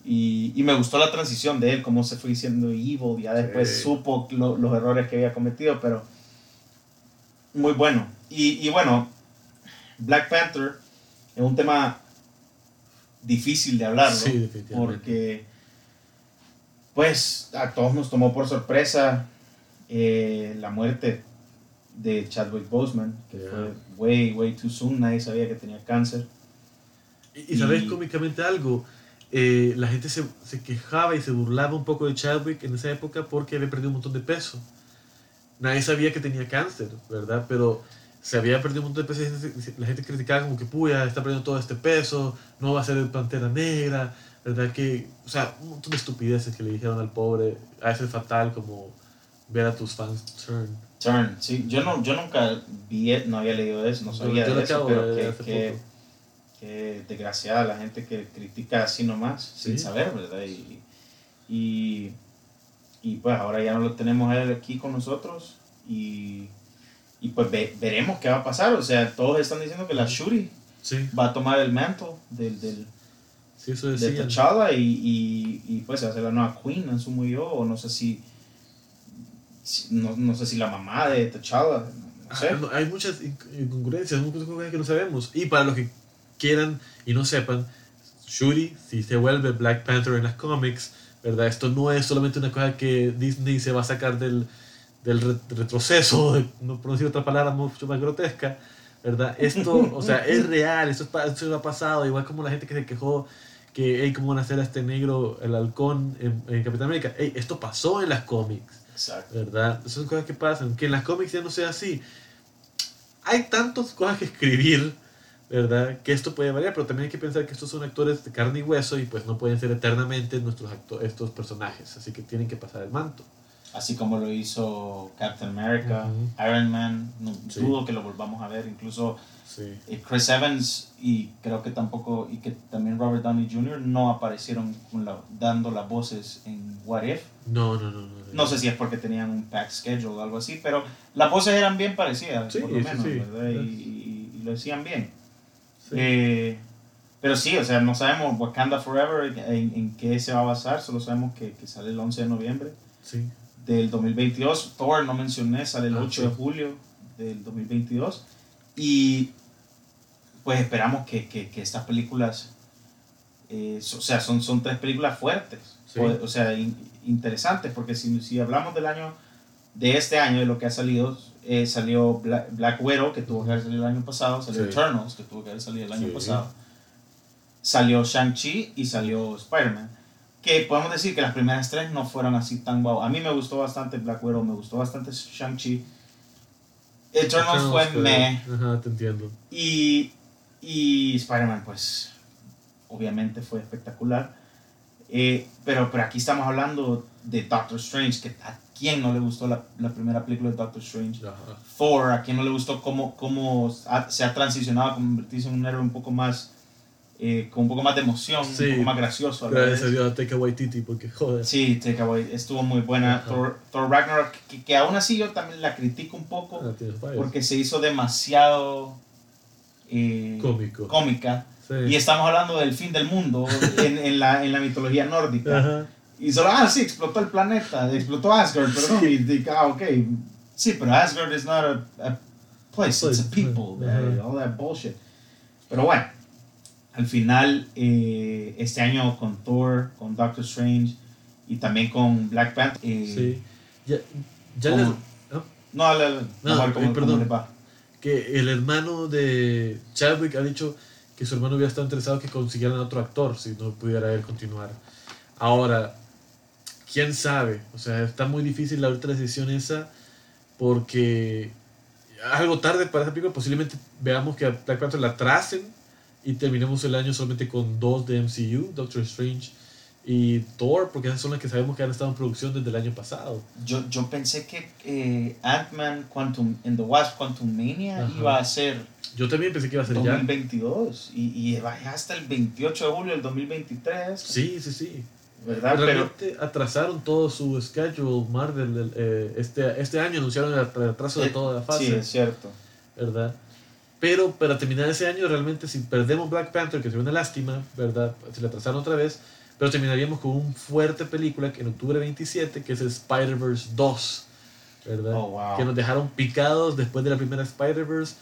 Y, y, me gustó la transición de él, cómo se fue diciendo evil, ya después supo los errores que había cometido, pero muy bueno. Y, y, bueno, Black Panther es un tema difícil de hablar, ¿no? porque pues a todos nos tomó por sorpresa eh, la muerte de Chadwick Boseman, que fue way, way too soon, nadie sabía que tenía cáncer. Y, sabes cómicamente algo, eh, la gente se, se, quejaba y se burlaba un poco de Chadwick en esa época porque había perdido un montón de peso. Nadie sabía que tenía cáncer, ¿verdad? Pero se había perdido un montón de peso y la gente criticaba como que, puya, está perdiendo todo este peso, no va a ser el Pantera Negra, ¿verdad? Que, o sea, un montón de estupideces que le dijeron al pobre, a ese fatal como ver a tus fans turn. Turn, sí. Yo, no, yo nunca vi, no había leído eso, no sabía de eso, pero que, que, desgraciada la gente que critica así nomás, sin saber, ¿verdad? Y, y, y, pues ahora ya no lo tenemos él aquí con nosotros y, y pues veremos qué va a pasar. O sea, todos están diciendo que la Shuri va a tomar el manto del, del sí, eso de T'Challa y, y, y, pues se hacer la nueva Queen, asumo yo, o no sé si no, no sé si la mamá de T'Challa, no sé. Ah, hay muchas incongruencias, muchas cosas que no sabemos. Y para los que quieran y no sepan, Shuri, si se vuelve Black Panther en las cómics, ¿verdad? Esto no es solamente una cosa que Disney se va a sacar del, del retroceso, no decir otra palabra mucho más grotesca, ¿verdad? Esto, o sea, es real, esto, esto ha pasado, igual como la gente que se quejó que, hey, ¿cómo van a hacer a este negro, el halcón en, en Capitán América? Hey, esto pasó en las cómics. Exacto. ¿Verdad? Son cosas que pasan. Que en las cómics ya no sea así. Hay tantas cosas que escribir, ¿verdad? Que esto puede variar, pero también hay que pensar que estos son actores de carne y hueso y pues no pueden ser eternamente nuestros estos personajes. Así que tienen que pasar el manto. así como lo hizo Captain America, Iron Man, no dudo que lo volvamos a ver, incluso Chris Evans y creo que tampoco, y que también Robert Downey Jr. no aparecieron dando las voces en What If. No, no, no, no. No sé si es porque tenían un pack schedule o algo así, pero las voces eran bien parecidas, por lo menos, ¿verdad? Y, lo decían bien. Eh, pero sí, o sea, no sabemos Wakanda Forever en, en, qué se va a basar, solo sabemos que, que sale el 11 de noviembre sí. del 2022. Thor, no mencioné, sale el 8 ah, de julio del 2022. Y pues esperamos que, que, que estas películas, eh, o sea, son, son tres películas fuertes, o, sea, interesantes, porque si, si, hablamos del año, de este año, de lo que ha salido, eh, salió Black, Widow, que tuvo que haber salido el año pasado, salió Eternals, que tuvo que haber salido el año pasado, salió Shang-Chi y salió Spider-Man. Que podemos decir que las primeras tres no fueron así tan guau. A mí me gustó bastante Black Widow, me gustó bastante Shang-Chi. Eternals fue meh. Ajá, te entiendo. Y y Spider-Man, pues, obviamente fue espectacular. Eh, pero, pero aquí estamos hablando de Doctor Strange, que a quién no le gustó la, la primera película de Doctor Strange. Thor, a quién no le gustó cómo, cómo se ha transicionado a convertirse en un héroe un poco más, eh, con un poco más de emoción, un poco más gracioso. Gracias a Dios a Taika Waititi, porque joder. Sí, Taika Waititi estuvo muy buena. Thor, Thor, Ragnarok, que, que, aún así yo también la critico un poco, ah, porque se hizo demasiado eh, Cómico. cómica. Y estamos hablando del fin del mundo en, en, la, en la mitología nórdica. Y solo, ah, sí, explotó el planeta, explotó Asgard, perdón. Y, ah, ok. Sí, pero Asgard is not a, a place, it's a people, all that bullshit. Pero bueno, al final, eh, este año con Thor, con Doctor Strange y también con Black Panther. Eh, sí. Ya, ya ¿no? No, no, no, no, perdón que el hermano de Chadwick ha dicho que su hermano hubiera estado interesado que consiguieran otro actor si no pudiera él continuar. Ahora, quién sabe, o sea, está muy difícil la otra decisión esa porque algo tarde para esa película, posiblemente veamos que a Black Panther la tracen y terminemos el año solamente con dos de MCU, Doctor Strange y Thor, porque esas son las que sabemos que han estado en producción desde el año pasado. Yo, yo pensé que eh, Ant-Man Quantum, en The Wasp Quantum Mania iba a ser... Yo también pensé que iba a ser 2022 ya. y, y hasta el 28 de julio del 2023. Sí, sí, sí. ¿Verdad? Realmente atrasaron todo su schedule Marvel. Eh, este, este año anunciaron el atraso de toda la fase. Sí, es cierto. ¿Verdad? Pero para terminar ese año, realmente, si perdemos Black Panther, que sería una lástima, ¿verdad? Si la atrasaron otra vez, pero terminaríamos con una fuerte película que en octubre 27, que es Spider-Verse 2, ¿verdad? Oh, que nos dejaron picados después de la primera Spider-Verse,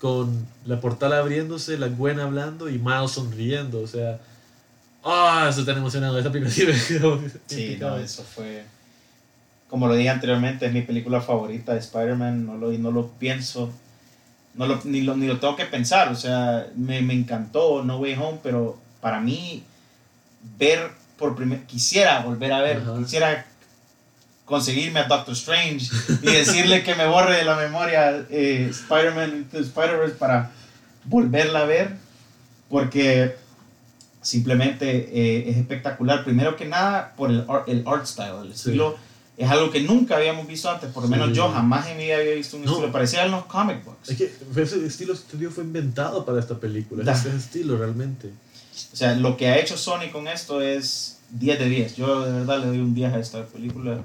con la portal abriéndose, la Gwen hablando y Miles sonriendo. O sea, ¡ah! eso está emocionado. Esta película sí, no, eso fue. Como lo dije anteriormente, es mi película favorita de Spider-Man. No lo, no lo pienso. No lo, ni, lo, ni lo tengo que pensar. O sea, me, me encantó No Way Home, pero para mí ver por primer, quisiera volver a ver, quisiera conseguirme a Doctor Strange y decirle que me borre de la memoria eh, Spider-Man Spider-Verse para volverla a ver, porque simplemente eh, es espectacular. Primero que nada, por el, el art style, el estilo. Es algo que nunca habíamos visto antes, por lo menos yo jamás en mi vida había visto un estilo. Parecía en los comic books. Es que ese estilo fue inventado para esta película, ese estilo realmente. O sea, lo que ha hecho Sony con esto es 10 de 10. Yo de verdad le doy un 10 a esta película.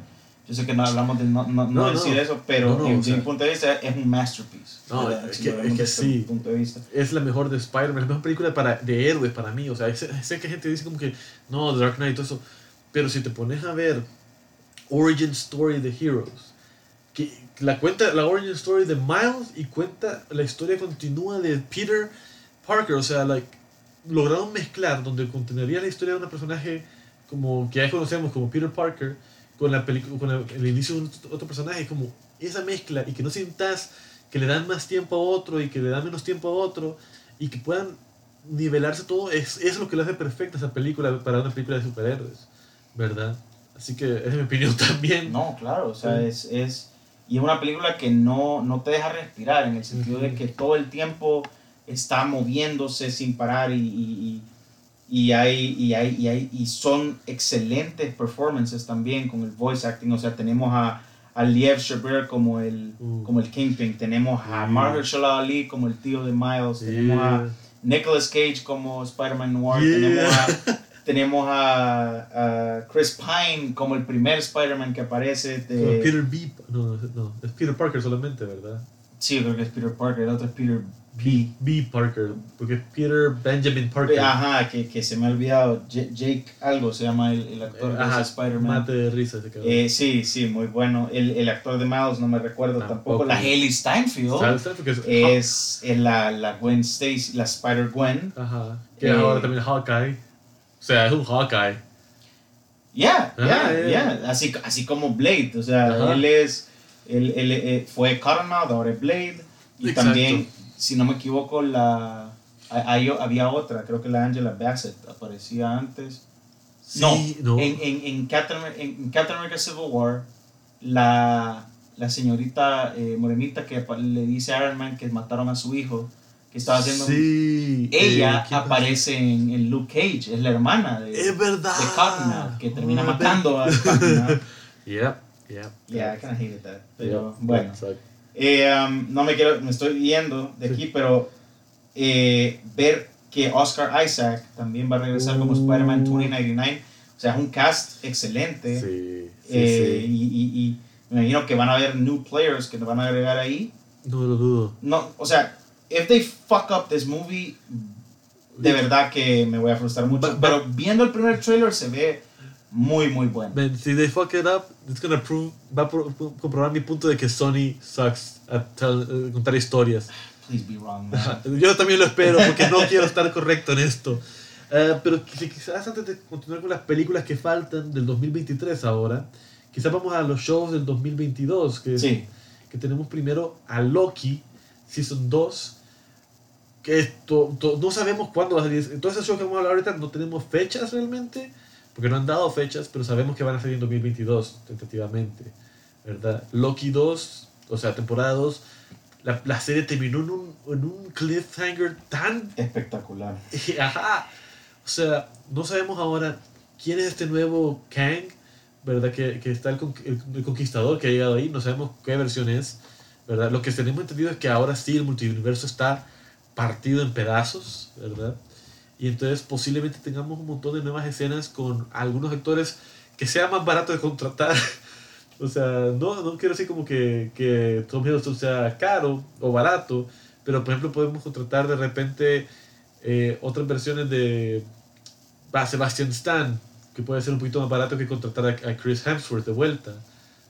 Yo sé que no hablamos de no, no, no, decir eso, pero desde mi punto de vista es un masterpiece. No, es que, es que sí. Punto de vista. Es la mejor de Spider-Man, la mejor película para, de héroes para mí. O sea, sé, sé que gente dice como que no, Dark Knight y todo eso. Pero si te pones a ver Origin Story de Heroes, que la cuenta la Origin Story de Miles y cuenta la historia continua de Peter Parker. O sea, like lograron mezclar donde contenería la historia de un personaje como que ya conocemos como Peter Parker con la con el, inicio de otro personaje como esa mezcla y que no sientas que le dan más tiempo a otro y que le dan menos tiempo a otro y que puedan nivelarse todo es, es lo que lo hace perfecta esa película para una película de superhéroes verdad así que es mi opinión también. No claro o sea es, es y es una película que no, no te deja respirar en el sentido de que todo el tiempo está moviéndose sin parar y, y, y hay, y hay, y hay, y son excelentes performances también con el voice acting, o sea, tenemos a, a Liev Schreiber como el, uh. como el Kingpin, tenemos a Mahershala Ali como el tío de Miles, tenemos a Nicolas Cage como Spider-Man Noir, tenemos a tenemos a, Chris Pine como el primer Spider-Man que aparece. De... Peter B. No, no, es Peter Parker solamente, ¿verdad? Sí, creo que es Peter Parker, el otro es Peter B. B. Parker, porque es Peter Benjamin Parker. Ajá, que, que se me ha olvidado. Jake algo se llama el, el actor de Spider-Man. Mate de risa ese cabrón. Eh, sí, sí, muy bueno. El, el, actor de Miles no me recuerdo tampoco. La Haley Steinfeld es, es la, la Gwen Stacy, la Spider-Gwen. Ajá. Que ahora también Hawkeye. O sea, es un Hawkeye. Yeah, yeah, yeah, Así, así como Blade. O sea, él es. Él, él, eh, fue Cottonmouth, ahora es Blade. Y también, si no me equivoco, la. había otra, creo que la Angela Bassett aparecía antes. no, En, en, en, Captain, en Captain America Civil War, la, la señorita eh, morenita que le dice a Iron Man que mataron a su hijo estaba haciendo. Sí. Ella eh, aparece en, en, Luke Cage, es la hermana de. Es verdad. De Cottonmouth, que termina matando a Cottonmouth. yeah, yeah. Yeah, I kind of hated that. Pero bueno. Eh, um, no me quiero, me estoy yendo de aquí, pero eh, ver que Oscar Isaac también va a regresar como Spider-Man 2099. O sea, es un cast excelente. Sí, sí, sí. Y, y, y, me imagino que van a haber new players que nos van a agregar ahí. No lo dudo. No, o sea, if they fuck up this movie, de verdad que me voy a frustrar mucho. pero viendo el primer trailer se ve muy, muy bueno. si they fuck it up, it's gonna prove, va a comprobar mi punto de que Sony sucks a eh, contar historias. Please be wrong, Yo también lo espero porque no quiero estar correcto en esto. Uh, pero quizás antes de continuar con las películas que faltan del 2023 ahora, quizás vamos a los shows del 2022, que, sí. que tenemos primero a Loki, Season 2, que esto, no sabemos cuándo va a salir. Todos esos shows que vamos a hablar ahorita no tenemos fechas realmente, porque no han dado fechas, pero sabemos que van a salir en 2022, tentativamente. ¿Verdad? Loki 2, o sea, temporada 2, la, la serie terminó en un, en un cliffhanger tan... Espectacular. Ajá. O sea, no sabemos ahora quién es este nuevo Kang, ¿verdad? Que, que está el, el, conquistador que ha llegado ahí, no sabemos qué versión es, ¿verdad? Lo que tenemos entendido es que ahora sí el multiverso está partido en pedazos, ¿verdad? Y entonces posiblemente tengamos un montón de nuevas escenas con algunos actores que sea más barato de contratar. o sea, no, no quiero decir como que, que Tom Hiddleston sea caro o barato, pero por ejemplo podemos contratar de repente eh, otras versiones de Sebastian Stan, que puede ser un poquito más barato que contratar a, Chris Hemsworth de vuelta.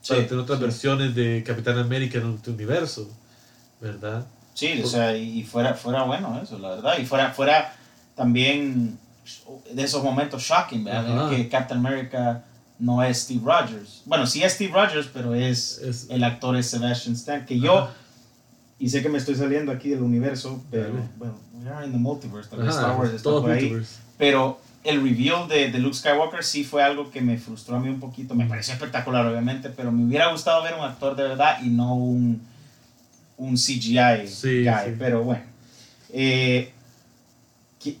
Para tener otras versiones de Capitán América en este universo, ¿verdad? Sí, o sea, y fuera, fuera bueno eso, la verdad. Y fuera, fuera también de esos momentos shocking, ¿verdad? Que Captain America no es Steve Rogers. Bueno, sí es Steve Rogers, pero es, el actor es Sebastian Stan, que yo, y sé que me estoy saliendo aquí del universo, pero, bueno, we are in the multiverse, tal Star Wars está por ahí. Pero el reveal de, de, Luke Skywalker sí fue algo que me frustró a mí un poquito. Me pareció espectacular, obviamente, pero me hubiera gustado ver un actor de verdad y no un un CGI sí, guy, pero bueno. Eh,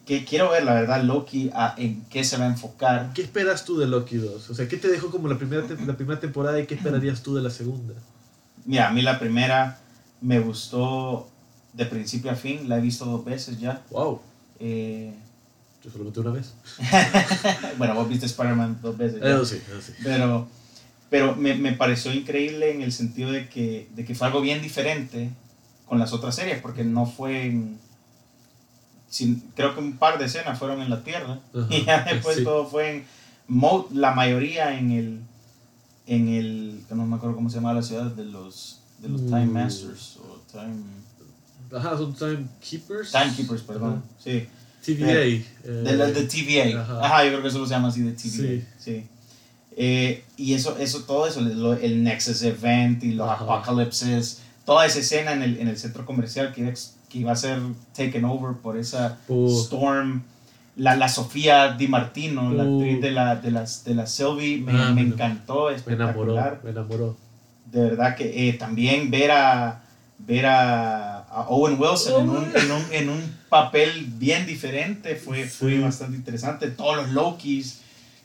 que, quiero ver, la verdad, Loki, en qué se va a enfocar. ¿Qué esperas tú de Loki 2? O sea, ¿qué te dejó como la primera, la primera temporada y qué esperarías tú de la segunda? Mira, a mí la primera me gustó de principio a fin, la he visto dos veces ya. ¡Wow! Eh, Yo solamente una vez. bueno, vos viste Spider-Man dos veces. Eso sí, eso sí. Pero pero me, me, pareció increíble en el sentido de que, de que fue algo bien diferente con las otras series, porque no fue en, sin, creo que un par de escenas fueron en la Tierra y ya después todo fue en la mayoría en el en el no me acuerdo cómo se llama la ciudad de los de los Time uh. Masters o Time Ajá, son Time Keepers. Time Keepers, perdón. Sí. TVA. Eh, de, de, TVA. Ajá. yo creo que eso se llama así de TVA. Sí. sí. Eh, y eso, eso, todo eso, el Nexus Event y los Apocalypses, toda esa escena en el, en el centro comercial que, que iba a ser taken over por esa Storm. La, la Sofía Di Martino, la actriz de la, de las, de la Sylvie, me, ah, me encantó, espectacular. Me enamoró, me enamoró. De verdad que eh, también ver a, ver a, Owen Wilson en, un, en, un, en, un, papel bien diferente. Fue, fue bastante interesante. Todos los Lokis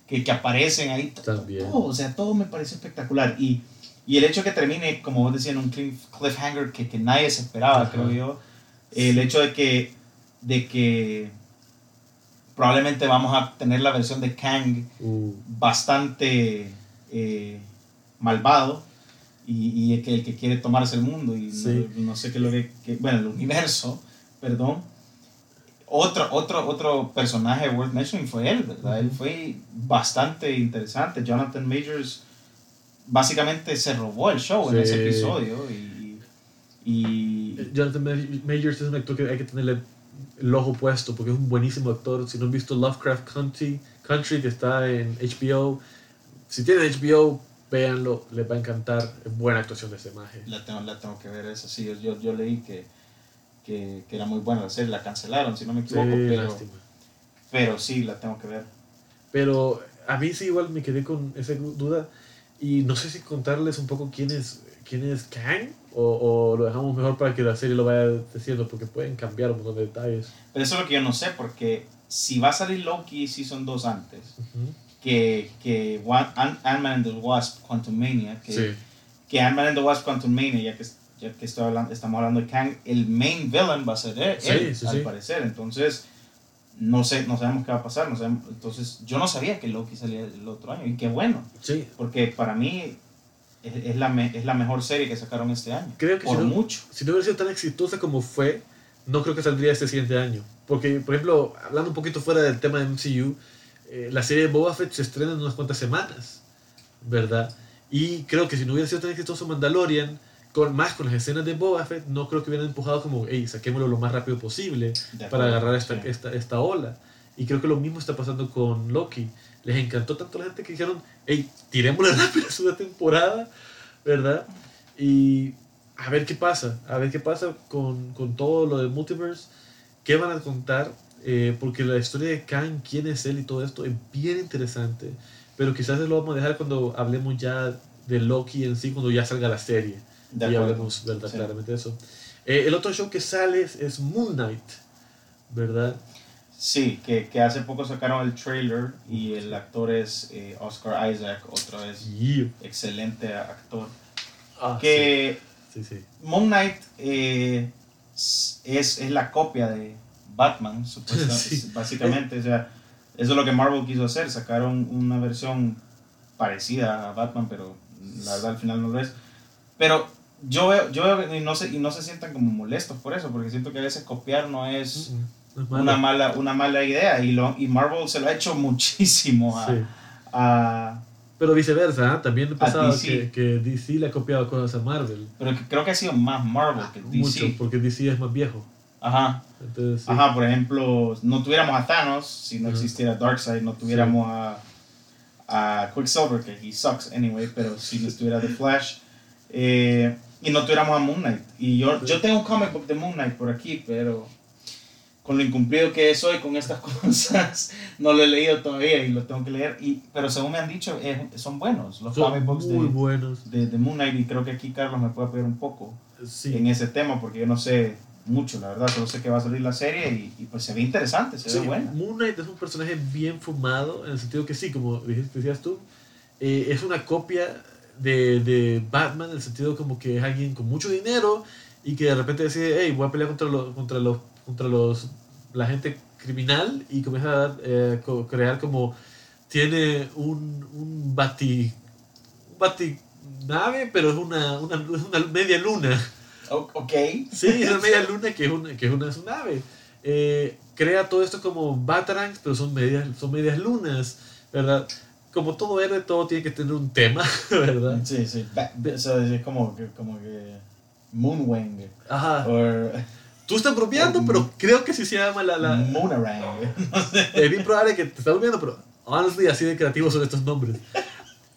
que, que aparecen ahí. También. Todo, o sea, todo me parece espectacular. Y, y el hecho que termine, como vos decías, en un cliffhanger que, que nadie se esperaba, creo yo. El hecho de que, de que probablemente vamos a tener la versión de Kang uh. bastante eh, malvado y, y, que el que quiere tomarse el mundo y no, sé qué lo que, bueno, el universo, perdón. Otro, otro, otro personaje worth mentioning fue él, ¿verdad? Él fue bastante interesante. Jonathan Majors básicamente se robó el show en ese episodio y, y... Eh, Jonathan Majors es un actor que hay que tenerle el ojo puesto porque es un buenísimo actor. Si no han visto Lovecraft Country, Country que está en HBO, si tienen HBO, véanlo, les va a encantar. Buena actuación de ese imagen. La tengo, la tengo que ver, esa sí. Yo, yo leí que, que, que, era muy buena la serie, la cancelaron, si no me equivoco. pero, pero sí, la tengo que ver. Pero a mí sí, igual me quedé con esa duda. Y no sé si contarles un poco quién es, quién es Kang o, o, lo dejamos mejor para que la serie lo vaya diciendo, porque pueden cambiar un montón de detalles. Pero eso es lo que yo no sé, porque si va a salir Loki Season 2 antes, que, que Ant-Man and the Wasp Quantumania, que, que Ant-Man and the Wasp Quantumania, ya que, ya que estoy hablando, estamos hablando de Kang, el main villain va a ser él, al parecer. Entonces, no sé, no sabemos qué va a pasar. No sabemos, entonces, yo no sabía que Loki salía el otro año, y qué bueno. Sí. Porque para mí es, es, la, es la mejor serie que sacaron este año. Creo que por si no, mucho. Si no hubiera sido tan exitosa como fue, no creo que saldría este siguiente año. Porque, por ejemplo, hablando un poquito fuera del tema de MCU, eh, la serie de Boba Fett se estrena en unas cuantas semanas, ¿verdad? Y creo que si no hubiera sido tan exitoso Mandalorian, con más con las escenas de Boba Fett, no creo que hubieran empujado como, hey, saquémoslo lo más rápido posible para agarrar esta, esta, esta ola. Y creo que lo mismo está pasando con Loki. Les encantó tanto la gente que dijeron, hey, tirémosle rápido a una temporada, ¿verdad? Y a ver qué pasa, a ver qué pasa con, con todo lo de multiverse, qué van a contar eh, porque la historia de Kang, quién es él y todo esto es bien interesante, pero quizás lo vamos a dejar cuando hablemos ya de Loki en sí, cuando ya salga la serie. y hablemos ¿verdad? claramente de eso. Eh, el otro show que sale es, Moon Knight, ¿verdad? Sí, que, que, hace poco sacaron el trailer y el actor es eh, Oscar Isaac, otra vez excelente actor. Ah, que sí. Sí, Moon Knight es, es la copia de, Batman, básicamente. O sea, eso es lo que Marvel quiso hacer. Sacaron una versión parecida a Batman, pero la verdad al final no lo es. Pero yo veo, yo veo y, no se, y no se sientan como molestos por eso, porque siento que a veces copiar no es una, mala, una mala idea. Y, lo, y Marvel se lo ha hecho muchísimo a, pero viceversa, ¿eh? también ha pasado que, que, DC le ha copiado cosas a Marvel. Pero creo que ha sido más Marvel que DC. Mucho, porque DC es más viejo. Ajá. Ajá, por ejemplo, no tuviéramos a Thanos si no existiera Darkseid, no tuviéramos a, a Quicksilver, que he sucks anyway, pero si no estuviera The Flash, eh, y no tuviéramos a Moon Knight. Y yo, yo tengo un comic book de Moon Knight por aquí, pero con lo incumplido que soy con estas cosas, no lo he leído todavía y lo tengo que leer. Y, pero según me han dicho, son buenos los comic books de, buenos. De, de, Moon Knight. Y creo que aquí Carlos me puede apoyar un poco en ese tema, porque yo no sé mucho, la verdad. Solo sé que va a salir la serie y, pues se ve interesante, se ve buena. Moon Knight es un personaje bien fumado, en el sentido que sí, como decías tú, eh, es una copia de, de, Batman, en el sentido como que es alguien con mucho dinero y que de repente decide, hey, voy a pelear contra los, contra los, contra los, la gente criminal y comienza a eh, crear como, tiene un, un bati, un bati nave, pero es una, una, una media luna. Ok. Sí, es una media luna que es una, que es una nave. Eh, crea todo esto como Batarangs, pero son medias, son medias lunas, ¿verdad? Como todo héroe, todo tiene que tener un tema, ¿verdad? Sí, sí. Eso es como que, como que Moonwing. Ajá. Tú estás bromeando, pero creo que sí se llama la... la Moonarang. Es bien probable que te estás bromeando, pero honestly, así de creativos son estos nombres.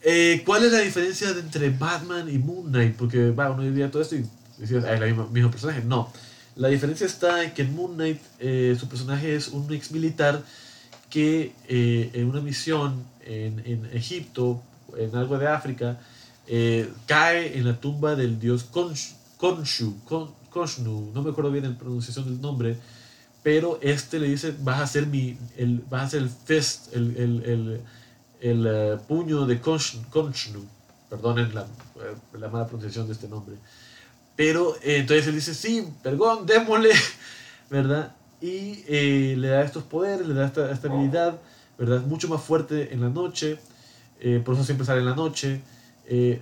Eh, ¿Cuál es la diferencia entre Batman y Moon Knight? Porque, va, uno diría todo esto y decías, es el mismo, personaje. No. La diferencia está en que en Moon Knight eh, su personaje es un ex militar que eh, en una misión en, en, Egipto, en algo de África, eh, cae en la tumba del dios Khonshu, Koshnu, no me acuerdo bien la pronunciación del nombre, pero este le dice, vas a ser mi, el, vas a ser el fist, el, el, el, el eh, puño de Koshnu, perdonen la, eh, la, mala pronunciación de este nombre. Pero eh, entonces él dice, sí, perdón, démosle, ¿verdad? Y le da estos poderes, le da esta, habilidad, ¿verdad? Mucho más fuerte en la noche, por eso siempre sale en la noche.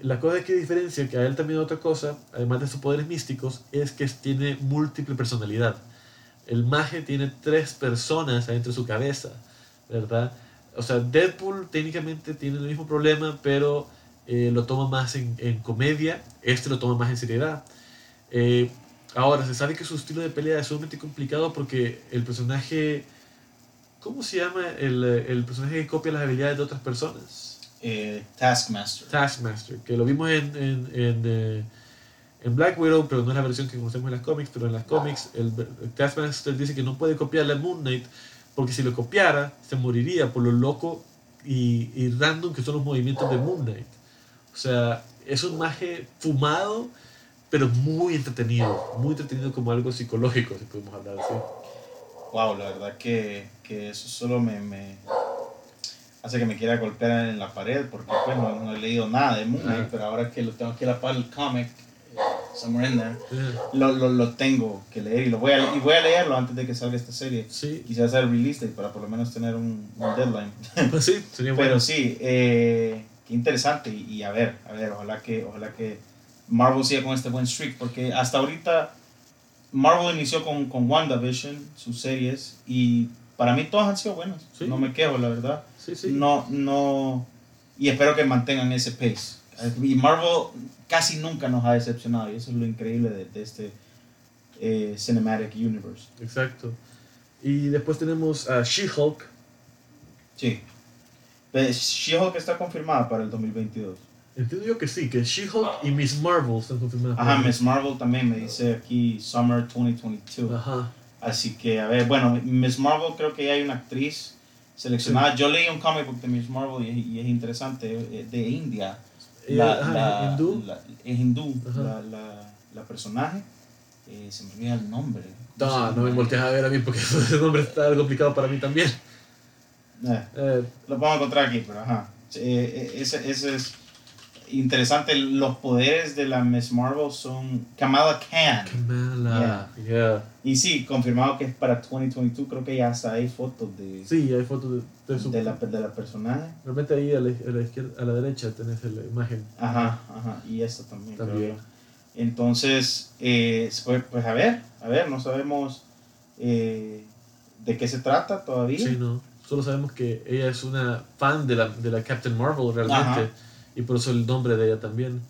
la cosa que diferencia que a él también otra cosa, además de sus poderes místicos, es que tiene múltiple personalidad el maje tiene tres personas adentro de su cabeza, ¿verdad? O sea, Deadpool técnicamente tiene el mismo problema, pero eh, lo toma más en, en, comedia, este lo toma más en seriedad. Eh, ahora, se sabe que su estilo de pelea es sumamente complicado porque el personaje... ¿Cómo se llama el, el personaje que copia las habilidades de otras personas? Eh, Taskmaster. Taskmaster, que lo vimos en, en, en en Black Widow, pero no es la versión que conocemos en las cómics, pero en las cómics el, Taskmaster dice que no puede copiarle a Moon Knight porque si lo copiara se moriría por lo loco y, y random que son los movimientos de Moon Knight. O sea, es un maje fumado, pero muy entretenido, muy entretenido como algo psicológico, si podemos hablar así. Wow, la verdad que, que eso solo me, me, hace que me quiera golpear en la pared, porque pues no, he leído nada de Moon Knight, pero ahora que lo tengo que lapar el cómic, somewhere in there, lo, lo, lo, tengo que leer y, lo voy a, y voy a leerlo antes de que salga esta serie. Sí. Quizás el release date para por lo menos tener un, un deadline. Pues sí, sería bueno. Pero sí, eh, qué interesante y, a ver, a ver, ojalá que, ojalá que Marvel siga con este buen streak, porque hasta ahorita Marvel inició con, con WandaVision, sus series, y para mí todas han sido buenas. No me quejo, la verdad. Sí, sí. No, no, y espero que mantengan ese pace. Y Marvel casi nunca nos ha decepcionado y eso es lo increíble de, este eh, Cinematic Universe. Exacto. Y después tenemos a She-Hulk. Sí. Pues, She-Hulk está confirmada para el 2022. Entiendo yo que sí, que She-Hulk y Miss Marvel están confirmadas. Ajá, Miss Marvel también me dice aquí Summer 2022. Ajá. Así que, a ver, bueno, Miss Marvel creo que ya hay una actriz seleccionada. Yo leí un comic book de Miss Marvel y, y es interesante, eh, de India la, la, hindú, la, es hindú la, la, la, personaje. Eh, se me olvida el nombre. No, no, me voltees a ver a mí porque ese nombre está complicado para mí también. Eh, eh, lo podemos encontrar aquí, pero ajá. Eh, ese, ese es interesante. Los poderes de la Miss Marvel son Kamala Khan. Kamala, yeah. Y sí, confirmado que es para 2022. Creo que ya hasta hay fotos de. Sí, hay fotos de, de, la, de la personaje. Realmente ahí a la, a la, izquierda, a la derecha tenés la imagen. Ajá, ajá. Y esta también. también. Entonces, eh, pues, pues, a ver, a ver, no sabemos eh, de qué se trata todavía. Sí, no. Solo sabemos que ella es una fan de la, de la Captain Marvel realmente. Y por eso el nombre de ella también.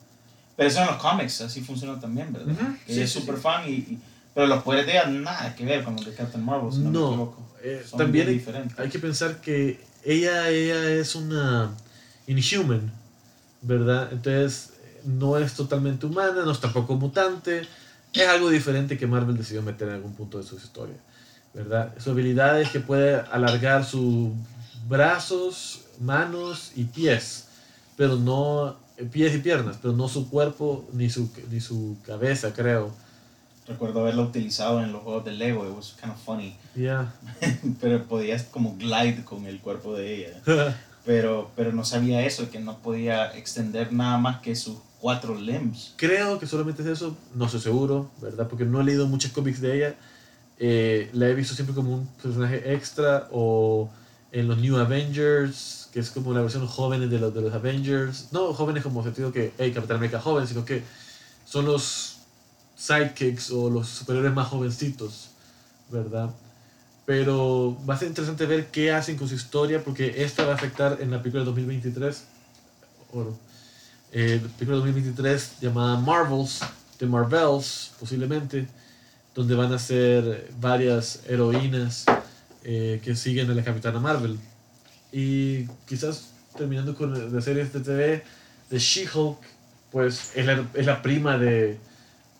Pero eso en los cómics, así funciona también, ¿verdad? ella es súper fan y, Pero los poderes de ella nada que ver con los de Captain Marvel, si no, no me equivoco. Eh, también hay, hay, que pensar que ella, ella es una Inhuman, ¿verdad? Entonces no es totalmente humana, no es tampoco mutante. Es algo diferente que Marvel decidió meter en algún punto de su historia, ¿verdad? Su habilidad es que puede alargar sus brazos, manos y pies pero no pies y piernas, pero no su cuerpo ni su, ni su cabeza, creo. Recuerdo haberlo utilizado en los juegos de Lego, it was kind of funny. Yeah. pero podías como glide con el cuerpo de ella. pero, pero no sabía eso, que no podía extender nada más que sus cuatro limbs. Creo que solamente es eso, no estoy seguro, ¿verdad? Porque no he leído muchos cómics de ella. Eh, la he visto siempre como un personaje extra o en los New Avengers que es como la versión joven de los, de los Avengers. No jóvenes como sentido que, hey, Capitán América joven, sino que son los sidekicks o los superiores más jovencitos, ¿verdad? Pero va a ser interesante ver qué hacen con su historia, porque esta va a afectar en la película de 2023, o eh, la película de 2023 llamada Marvels, de Marvels, posiblemente, donde van a ser varias heroínas eh, que siguen a la Capitana Marvel. Y quizás terminando con la series de TV de She-Hulk, pues es la, es la prima de,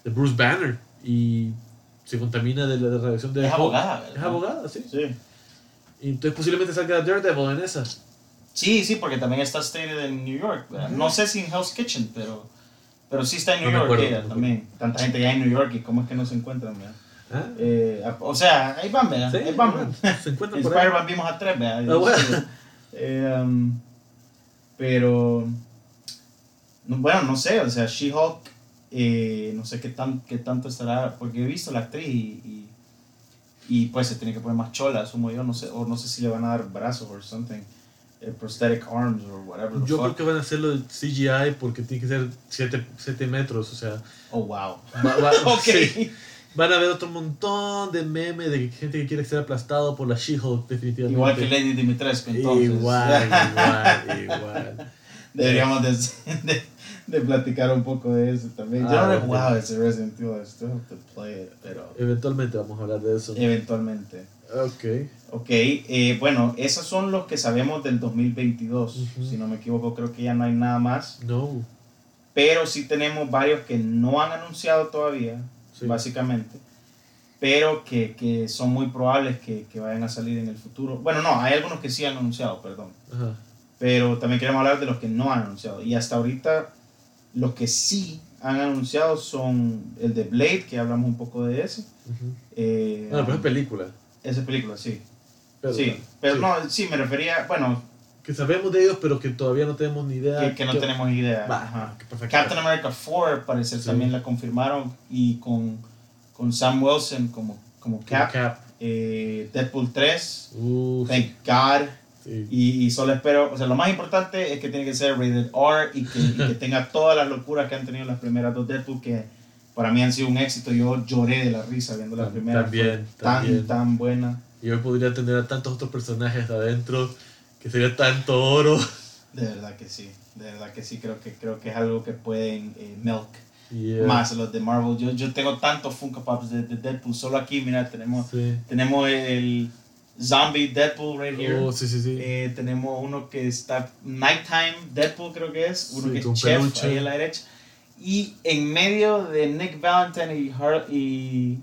de, Bruce Banner y se contamina de la radiación de... Es abogada, Es abogada, sí. Sí. Y entonces posiblemente salga Daredevil en esas. Sí, sí, porque también está stated en New York. No sé si en Hell's Kitchen, pero, Pero sí está en New York ella también. Tanta gente ya en New York y cómo es que no se encuentran, ¿verdad? ¿Ah? Eh, o sea, ahí van, ¿verdad? ahí van. Se encuentran por. Spider-Man vimos a tres, ¿verdad? Ah, bueno. Eh, um, pero, bueno, no sé, o sea, She-Hulk, eh, no sé qué, tan, qué tanto estará, porque he visto la actriz y, y, pues se tiene que poner más chola, asumo yo, no sé, o no sé si le van a dar brazos o something. Eh, prosthetic arms o whatever. Yo creo que van a hacerlo CGI porque tiene que ser 7 metros, o sea. Oh, wow. ok. Van a ver otro montón de memes de gente que quiere ser aplastado por la She-Hulk, definitivamente. Igual que Lady Dimitrescu, entonces. Igual, igual, igual. Deberíamos de, de, platicar un poco de eso también. Yo no he jugado ese Resident Evil, I still have to play it, pero... Eventualmente vamos a hablar de eso. Eventualmente. Ok. Ok, eh, bueno, esos son los que sabemos del 2022. Si no me equivoco, creo que ya no hay nada más. No. Pero sí tenemos varios que no han anunciado todavía, básicamente. Pero que, que, son muy probables que, que, vayan a salir en el futuro. Bueno, no, hay algunos que sí han anunciado, perdón. Pero también queremos hablar de los que no han anunciado. Y hasta ahorita, los que sí han anunciado son el de Blade, que hablamos un poco de ese. Eh, pero es película. Esa película, sí. sí, pero no, sí, me refería, bueno... Que sabemos de ellos, pero que todavía no tenemos ni idea. Que, no tenemos idea. Captain America 4, parece, también la confirmaron, y con, con Sam Wilson como, como Cap. Eh, Deadpool 3, Thank God. Y, y, solo espero, o sea, lo más importante es que tiene que ser rated R y que, y que tenga todas las locuras que han tenido las primeras dos Deadpool, que para mí han sido un éxito. Yo lloré de la risa viendo la primera. También, tan, tan buena. Y hoy podría tener a tantos otros personajes adentro que sería tanto oro. De verdad que sí, de verdad que sí, creo que, creo que es algo que pueden eh, milk más los de Marvel. Yo, yo tengo tantos Funko Pops de, Deadpool, solo aquí, mira, tenemos, tenemos el Zombie Deadpool right here. Oh, sí, sí, sí. Eh, tenemos uno que está Nighttime Deadpool creo que es, uno que es Chef ahí a la derecha. Y en medio de Nick Valentine y, y,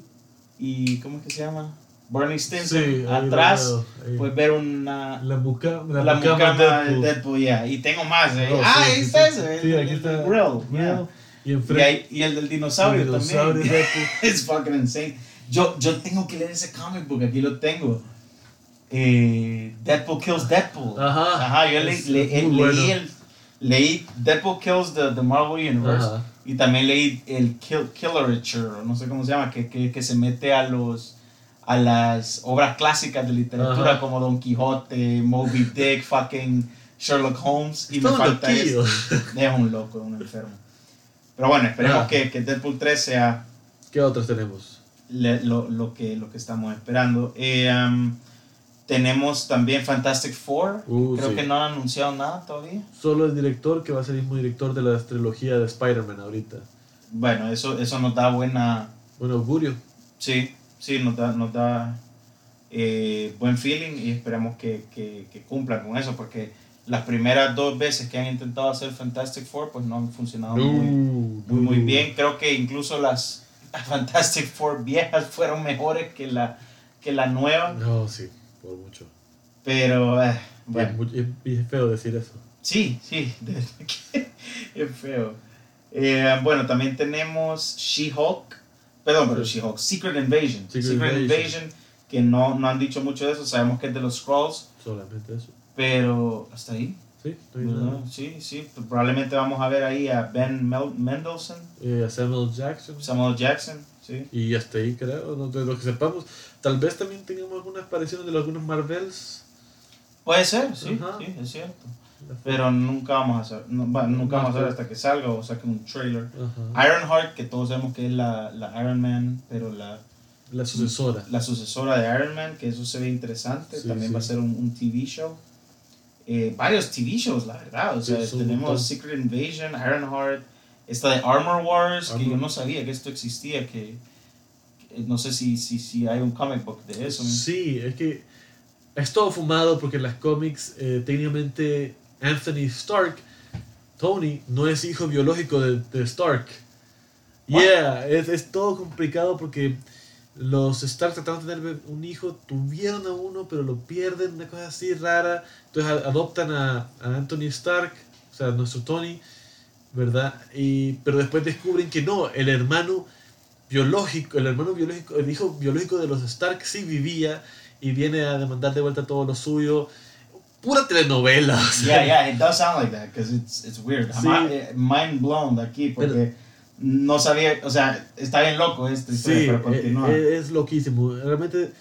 y ¿cómo es que se llama? Bernie Stinson atrás, puedes ver una la, buca, la, la de Deadpool, yeah. y tengo más. Eh. Oh, ah, ahí está ese, sí, aquí está. Grill, yeah. y, y, y, el del dinosaurio, el dinosaurio también. Es fucking insane. Yo, yo tengo que leer ese comic book, aquí lo tengo. Eh, Deadpool Kills Deadpool. Ajá. Ajá, yo le, le, leí el leí Deadpool Kills the, the Marvel Universe y también leí el Kill, Killerature, no sé cómo se llama, que, que, que, se mete a los a las obras clásicas de literatura como Don Quijote, Moby Dick, fucking Sherlock Holmes y me falta eso. Es un loco, un enfermo. Pero bueno, esperemos que, que, Deadpool 3 sea... ¿Qué otros tenemos? lo, lo, que, lo que estamos esperando. Eh, um, tenemos también Fantastic Four. Uh, Creo que no han anunciado nada todavía. Solo el director, que va a ser el mismo director de la trilogía de Spider-Man ahorita. Bueno, eso, eso nos da buena... Buen augurio. Sí, sí, nos da, nos da eh, buen feeling y esperamos que, que, que, cumplan con eso, porque las primeras dos veces que han intentado hacer Fantastic Four, pues no han funcionado muy, muy, muy, bien. Creo que incluso las Fantastic Four viejas fueron mejores que la, que la nueva. No, sí por mucho. Pero, eh, bueno. Es, feo decir eso. Sí, sí, es feo. Eh, bueno, también tenemos She-Hulk, perdón, pero She-Hulk, Secret Invasion. Secret, Invasion. que no, no han dicho mucho de eso, sabemos que es de los Scrolls. Solamente eso. Pero, ¿hasta ahí? Sí, sí, sí, pues probablemente vamos a ver ahí a Ben Mendelsohn. Y a Samuel Jackson. Samuel Jackson, sí. Y hasta ahí creo, de lo que sepamos. Tal vez también tengamos algunas apariciones de algunos Marvels. Puede ser, sí, sí, es cierto. Pero nunca vamos a hacer, nunca vamos a hacer hasta que salga o saque un trailer. Ironheart, que todos sabemos que es la, la Iron Man, pero la, la sucesora. La sucesora de Iron Man, que eso se ve interesante. También va a ser un, un TV show. Eh, varios TV shows, la verdad. O sea, tenemos Secret Invasion, Ironheart, esta de Armor Wars, que yo no sabía que esto existía, que no sé si, si, si hay un comic book de eso. Sí, es que es todo fumado porque las cómics eh, técnicamente Anthony Stark, Tony, no es hijo biológico de, de Stark. Yeah, es, es, todo complicado porque los Stark trataron de tener un hijo, tuvieron a uno, pero lo pierden, una cosa así rara. Entonces adoptan a, a Anthony Stark, o sea, nuestro Tony, ¿verdad? Y, pero después descubren que no, el hermano biológico, el hermano biológico, el hijo biológico de los Stark sí vivía y viene a demandar de vuelta todo lo suyo. Pura telenovela. Yeah, yeah, it does sound like that, because it's, it's weird. Eh, mind blown de aquí, porque no sabía, o sea, está bien loco esta historia, pero continúa. Es, es loquísimo. Realmente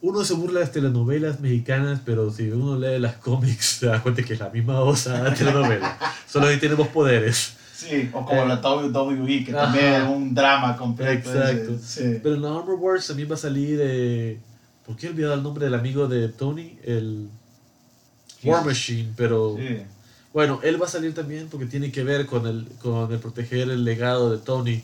uno se burla de las telenovelas mexicanas, pero si uno lee las cómics se da cuenta que es la misma osa de telenovela. Solo ahí tenemos poderes. Sí, o como la WWE, que también es un drama completo. Exacto. Pero en la Armor Wars también va a salir. Eh, ¿Por qué he olvidado el nombre del amigo de Tony? El War Machine, pero. Bueno, él va a salir también porque tiene que ver con el, con el proteger el legado de Tony.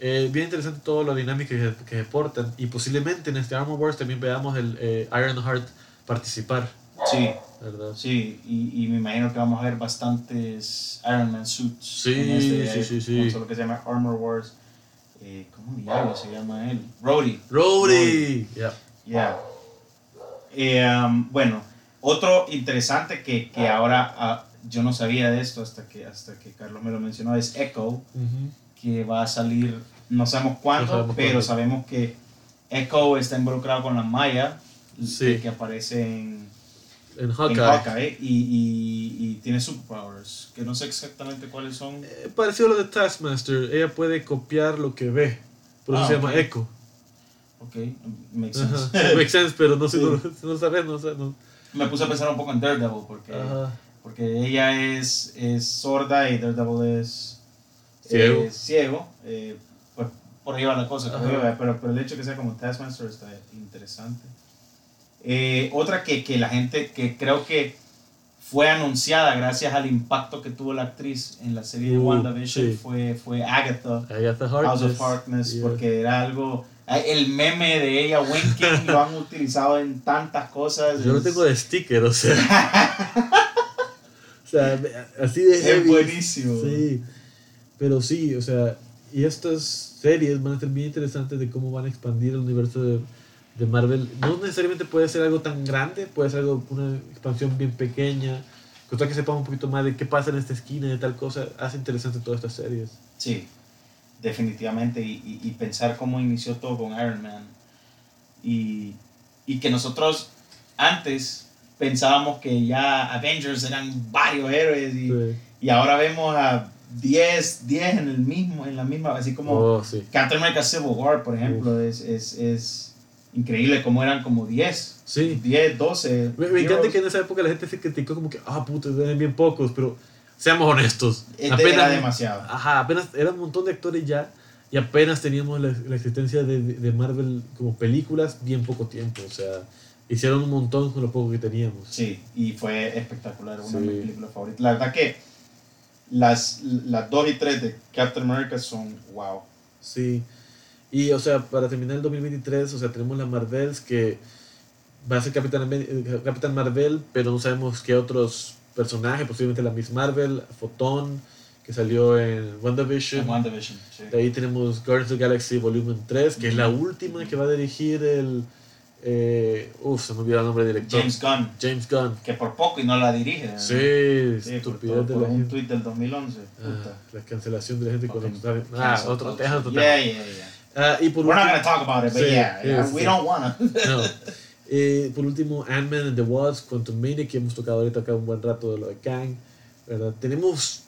Eh, bien interesante todo lo dinámico que, que aportan. Y posiblemente en este Armor Wars también veamos el eh, Ironheart participar. Sí. ¿verdad? Sí, y, y, me imagino que vamos a ver bastantes Iron Man suits. Sí, este, sí, sí, sí. lo que se llama Armor Wars. Eh, ¿Cómo diablo se llama él? Rhodey. Rhodey. Yeah. Yeah. Eh, um, bueno, otro interesante que, que ahora uh, yo no sabía de esto hasta que, hasta que Carlos me lo mencionó es Echo que va a salir, no sabemos cuándo, pero sabemos que Echo está involucrado con la Maya, que aparece en, en Hawkeye, y, y, y, tiene superpowers, que no sé exactamente cuáles son. Eh, parecido a lo de Taskmaster, ella puede copiar lo que ve, por eso ah, se llama Echo. Ok, makes sense. makes sense, pero no, sé, no, sabes, no, no, Me puse a pensar un poco en Daredevil, porque, porque ella es, es sorda y Daredevil es ciego, eh, ciego eh, pues por ahí va la cosa, pero, pero, el hecho de que sea como Taskmaster está interesante. Eh, otra que, que, la gente, que creo que fue anunciada gracias al impacto que tuvo la actriz en la serie de uh, WandaVision fue, fue Agatha, Agatha House of Harkness, porque era algo... El meme de ella, winking, lo han utilizado en tantas cosas. Yo lo tengo de sticker, o sea. o sea, así de Es buenísimo. Sí. Pero sí, o sea, y estas series van a ser bien interesantes de cómo van a expandir el universo de, de Marvel. No necesariamente puede ser algo tan grande, puede ser algo, una expansión bien pequeña. Cosa que sepamos un poquito más de qué pasa en esta esquina y de tal cosa. Hace interesante todas estas series. Sí, definitivamente. Y, y, pensar cómo inició todo con Iron Man. Y, y que nosotros antes pensábamos que ya Avengers eran varios héroes y, y ahora vemos a 10, 10 en el mismo, en la misma, así como oh, sí. Captain America Civil War, por ejemplo, es, es, es, increíble como eran como 10, sí. 10, 12. Me, encanta que en esa época la gente se criticó como que, ah, puto, eran bien pocos, pero seamos honestos. Apenas, era demasiado. Ajá, apenas era un montón de actores ya y apenas teníamos la, la existencia de, de, Marvel como películas bien poco tiempo, o sea, hicieron un montón con lo poco que teníamos. Sí, y fue espectacular, una de mis películas favoritas. La verdad que las, las 2 y 3 de Captain America son wow. Sí. Y, o sea, para terminar el 2023, o sea, tenemos la Marvels que va a ser Capitán, Capitán Marvel, pero no sabemos qué otros personajes, posiblemente la Miss Marvel, Photon, que salió en WandaVision. En WandaVision, sí. De ahí tenemos Guardians of the Galaxy Volumen 3, que es la última que va a dirigir el eh, uf, se me olvidó el nombre del director. James Gunn. James Gunn. Que por poco y no la dirige. Sí, sí estupidez de la un tweet del 2011. Ah, la cancelación de la gente con los Ah, otro, tema. Otro yeah, yeah, yeah. Uh, y por We're not going to talk about it, but sí, yeah, yeah we don't want to. no. Eh, por último, Ant-Man and the Wasp, Quantum Mania, que hemos tocado ahorita acá un buen rato de lo de Kang. ¿verdad? Tenemos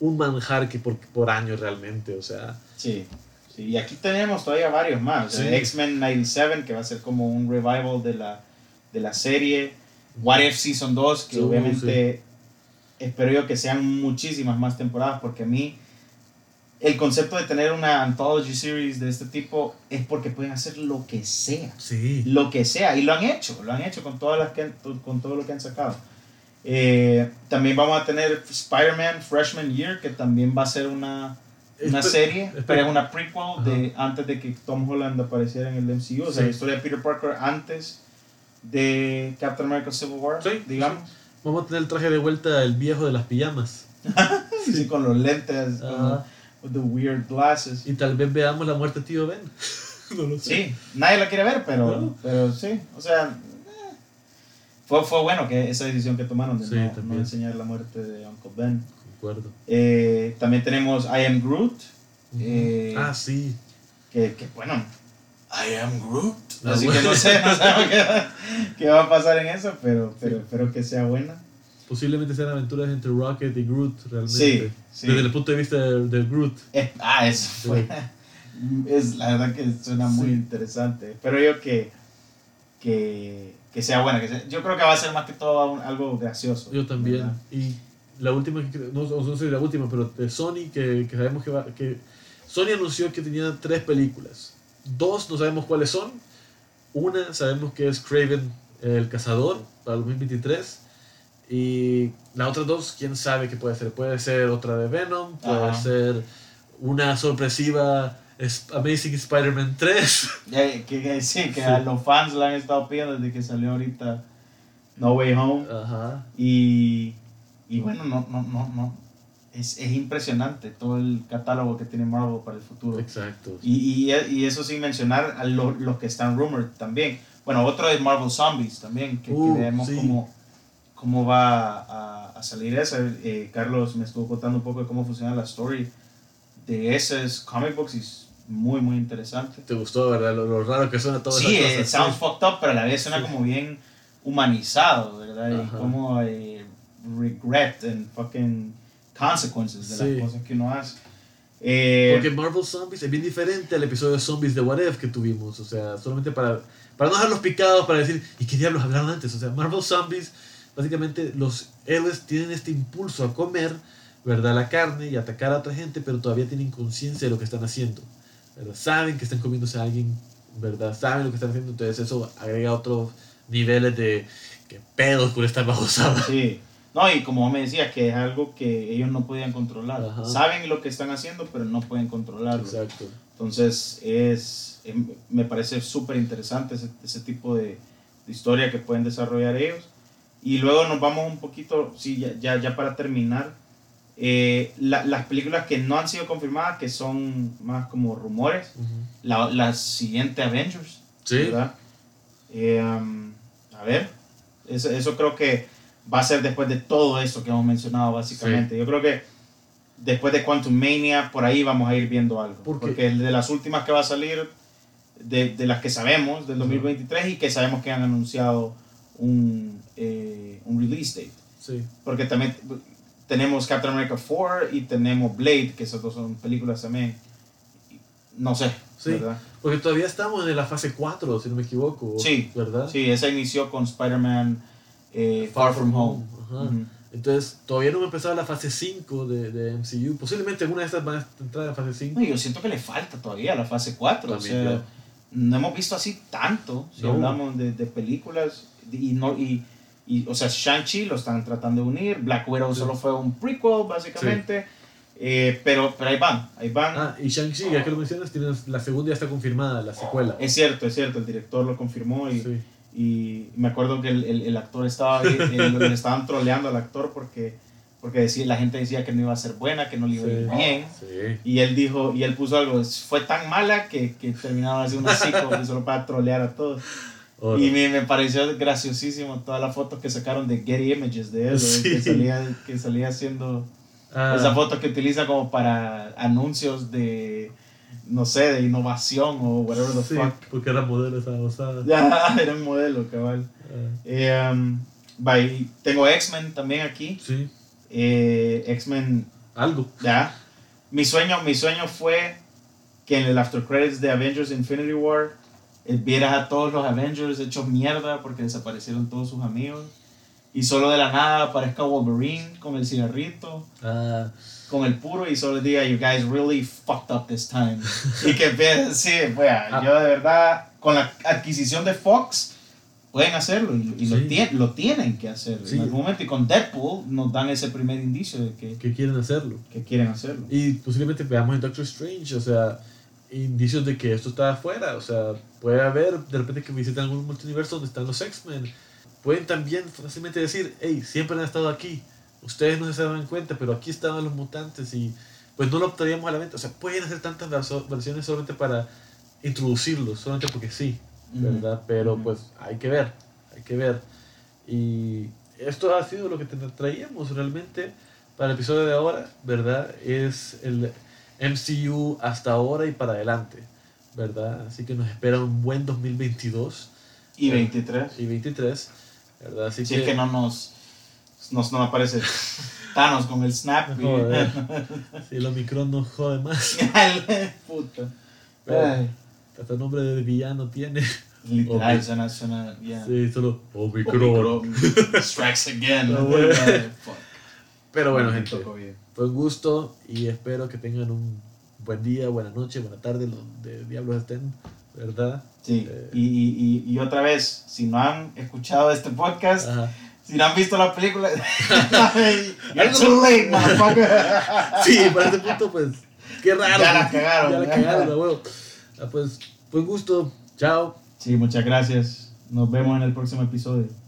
un manjar que por, por año realmente, o sea. Sí y aquí tenemos todavía varios más. X-Men 97, que va a ser como un revival de la, de la serie. What If Season 2, que obviamente espero yo que sean muchísimas más temporadas, porque a mí el concepto de tener una anthology series de este tipo es porque pueden hacer lo que sea. Sí. Lo que sea. Y lo han hecho, lo han hecho con, todas las que, con todo lo que han sacado. Eh, también vamos a tener Spider-Man Freshman Year, que también va a ser una una serie, pero es una prequel de antes de que Tom Holland apareciera en el MCU, o sea, la historia de Peter Parker antes de Captain America Civil War, digamos. Vamos a tener el traje de vuelta el viejo de las pijamas. sí, con los lentes, con the weird glasses. Y tal vez veamos la muerte de tío Ben. no lo sé. Sí, nadie la quiere ver, pero, pero sí, o sea, eh, fue, fue bueno que esa decisión que tomaron de no, no, enseñar la muerte de Uncle Ben. acuerdo. Eh, también tenemos I Am Groot. Eh, ah, sí. Que, que, bueno, I Am Groot. Así que no sé, no sé qué, va a pasar en eso, pero, pero espero que sea buena. Posiblemente sean aventuras entre Rocket y Groot, realmente. Sí, sí. Desde el punto de vista del, Groot. ah, eso fue. es la verdad que suena muy interesante. Espero yo que, que, que sea buena. Que yo creo que va a ser más que todo algo gracioso. Yo también. Y la última, no, no sé la última, pero de Sony, que, que sabemos que va. Que Sony anunció que tenía tres películas. Dos no sabemos cuáles son. Una sabemos que es Craven el Cazador para el 2023. Y las otras dos, quién sabe qué puede ser. Puede ser otra de Venom, puede ser una sorpresiva Amazing Spider-Man 3. que, sí, que a los fans la han estado pidiendo desde que salió ahorita No Way Home. Ajá. Y, y bueno, no, no, no, no. Es, es, impresionante todo el catálogo que tiene Marvel para el futuro. Exacto. Y, y, y eso sin mencionar a los que están rumored también. Bueno, otro es Marvel Zombies también, que, uh, vemos cómo, cómo va a, a salir eso. Eh, Carlos me estuvo contando un poco de cómo funciona la story de esos comic books y muy, muy interesante. ¿Te gustó, verdad? Lo, raro que suena todo Sí, eh, sounds fucked up, pero a la vez suena como bien humanizado, ¿verdad? Y como eh, regret and fucking consequences de las cosas que uno hace. Eh, Porque Marvel Zombies es bien diferente al episodio de Zombies de What If que tuvimos. O sea, solamente para, para no dejarlos picados, para decir, ¿y qué diablos hablaron antes? O sea, Marvel Zombies, básicamente los héroes tienen este impulso a comer, ¿verdad? La carne y atacar a otra gente, pero todavía tienen conciencia de lo que están haciendo. Saben que están comiéndose a alguien, ¿verdad? Saben lo que están haciendo, entonces eso agrega otros niveles de que pedos por estar bajo sábado. Sí. No, y como me decía, que es algo que ellos no podían controlar. Saben lo que están haciendo, pero no pueden controlarlo. Exacto. Entonces, es, em, me parece súper interesante ese, ese, tipo de, de, historia que pueden desarrollar ellos. Y luego nos vamos un poquito, sí, ya, ya, ya para terminar, eh, las películas que no han sido confirmadas, que son más como rumores, la, la, siguiente Avengers, ¿Sí? ¿verdad? Eh, um, a ver, eso, eso, creo que va a ser después de todo eso que hemos mencionado básicamente. Yo creo que después de Quantum Mania, por ahí vamos a ir viendo algo. Porque el de las últimas que va a salir, de, de las que sabemos, del 2023, y que sabemos que han anunciado un, eh, un release date. Sí. Porque también tenemos Captain America 4 y tenemos Blade, que esas dos son películas también. No sé, sí, ¿verdad? Porque todavía estamos en la fase 4, si no me equivoco. Sí, ¿verdad? Sí, esa inició con Spider-Man eh, Far, From Home. Entonces, todavía no hemos empezado la fase 5 de, de, MCU. Posiblemente alguna de estas van a entrar en la fase 5. No, yo siento que le falta todavía la fase 4. o sea, no hemos visto así tanto, si hablamos de, de películas. Y, no, y y, o sea, Shang-Chi lo están tratando de unir. Black Widow solo fue un prequel, básicamente. Eh, pero, pero ahí van, ahí van. Ah, y Shang-Chi, ya que lo mencionas, tienes, la segunda ya está confirmada, la secuela. Es cierto, es cierto, el director lo confirmó y, y me acuerdo que el, el, el actor estaba ahí, le estaban troleando al actor porque, porque decía, la gente decía que no iba a ser buena, que no le iba a ir bien. Y él dijo, y él puso algo, fue tan mala que, que terminaron haciendo un ciclo solo para trolear a todos. Y me, me, pareció graciosísimo todas las fotos que sacaron de Getty Images de él, que, salía, que salía haciendo ah. esa foto que utiliza como para anuncios de, no sé, de innovación o whatever the fuck. porque era modelo esa osada. Ya, era un modelo, cabal. Ah. Eh, um, tengo X-Men también aquí. Sí. Eh, X-Men. Algo. Ya. Mi sueño, mi sueño fue que en el after credits de Avengers Infinity War vieras a todos los Avengers hechos mierda porque desaparecieron todos sus amigos. Y solo de la nada aparezca Wolverine con el cigarrito, ah. con el puro, y solo diga, You guys really fucked up this time. y que sí, pues, yo de verdad, con la adquisición de Fox, pueden hacerlo y, lo, lo, tienen que hacer en algún momento. Y con Deadpool nos dan ese primer indicio de que, que quieren hacerlo. Que quieren hacerlo. Y posiblemente veamos en Doctor Strange, o sea indicios de que esto está afuera. O sea, puede haber de repente que visiten algún multiverso donde están los X-Men. Pueden también fácilmente decir, hey, siempre han estado aquí. Ustedes no se dan cuenta, pero aquí estaban los mutantes y pues no lo optaríamos a la venta. O sea, pueden hacer tantas versiones solamente para introducirlos, solamente porque sí, ¿verdad? Pero pues hay que ver, hay que ver. Y esto ha sido lo que traíamos realmente. para el episodio de ahora, ¿verdad? Es el MCU hasta ahora y para adelante, ¿verdad? Así que nos espera un buen 2022. Y 23. Y 23, ¿verdad? Así si que, es que no nos, nos no aparece Thanos con el snap. si el Omicron nos jode más. Puta. hasta el nombre de villano tiene. Literal, suena, suena, yeah. Sí, solo Omicron. Strikes again. Pero bueno, gente, fue un gusto y espero que tengan un buen día, buena noche, buena tarde, donde diablos estén, ¿verdad? Sí, eh, y, y, y, otra vez, si no han escuchado este podcast, si no han visto la película, too late, sí, para este punto, pues, qué raro. Ya la cagaron. Ya la cagaron, huevo. Ah, pues, buen gusto, chao. Sí, muchas gracias. Nos vemos en el próximo episodio.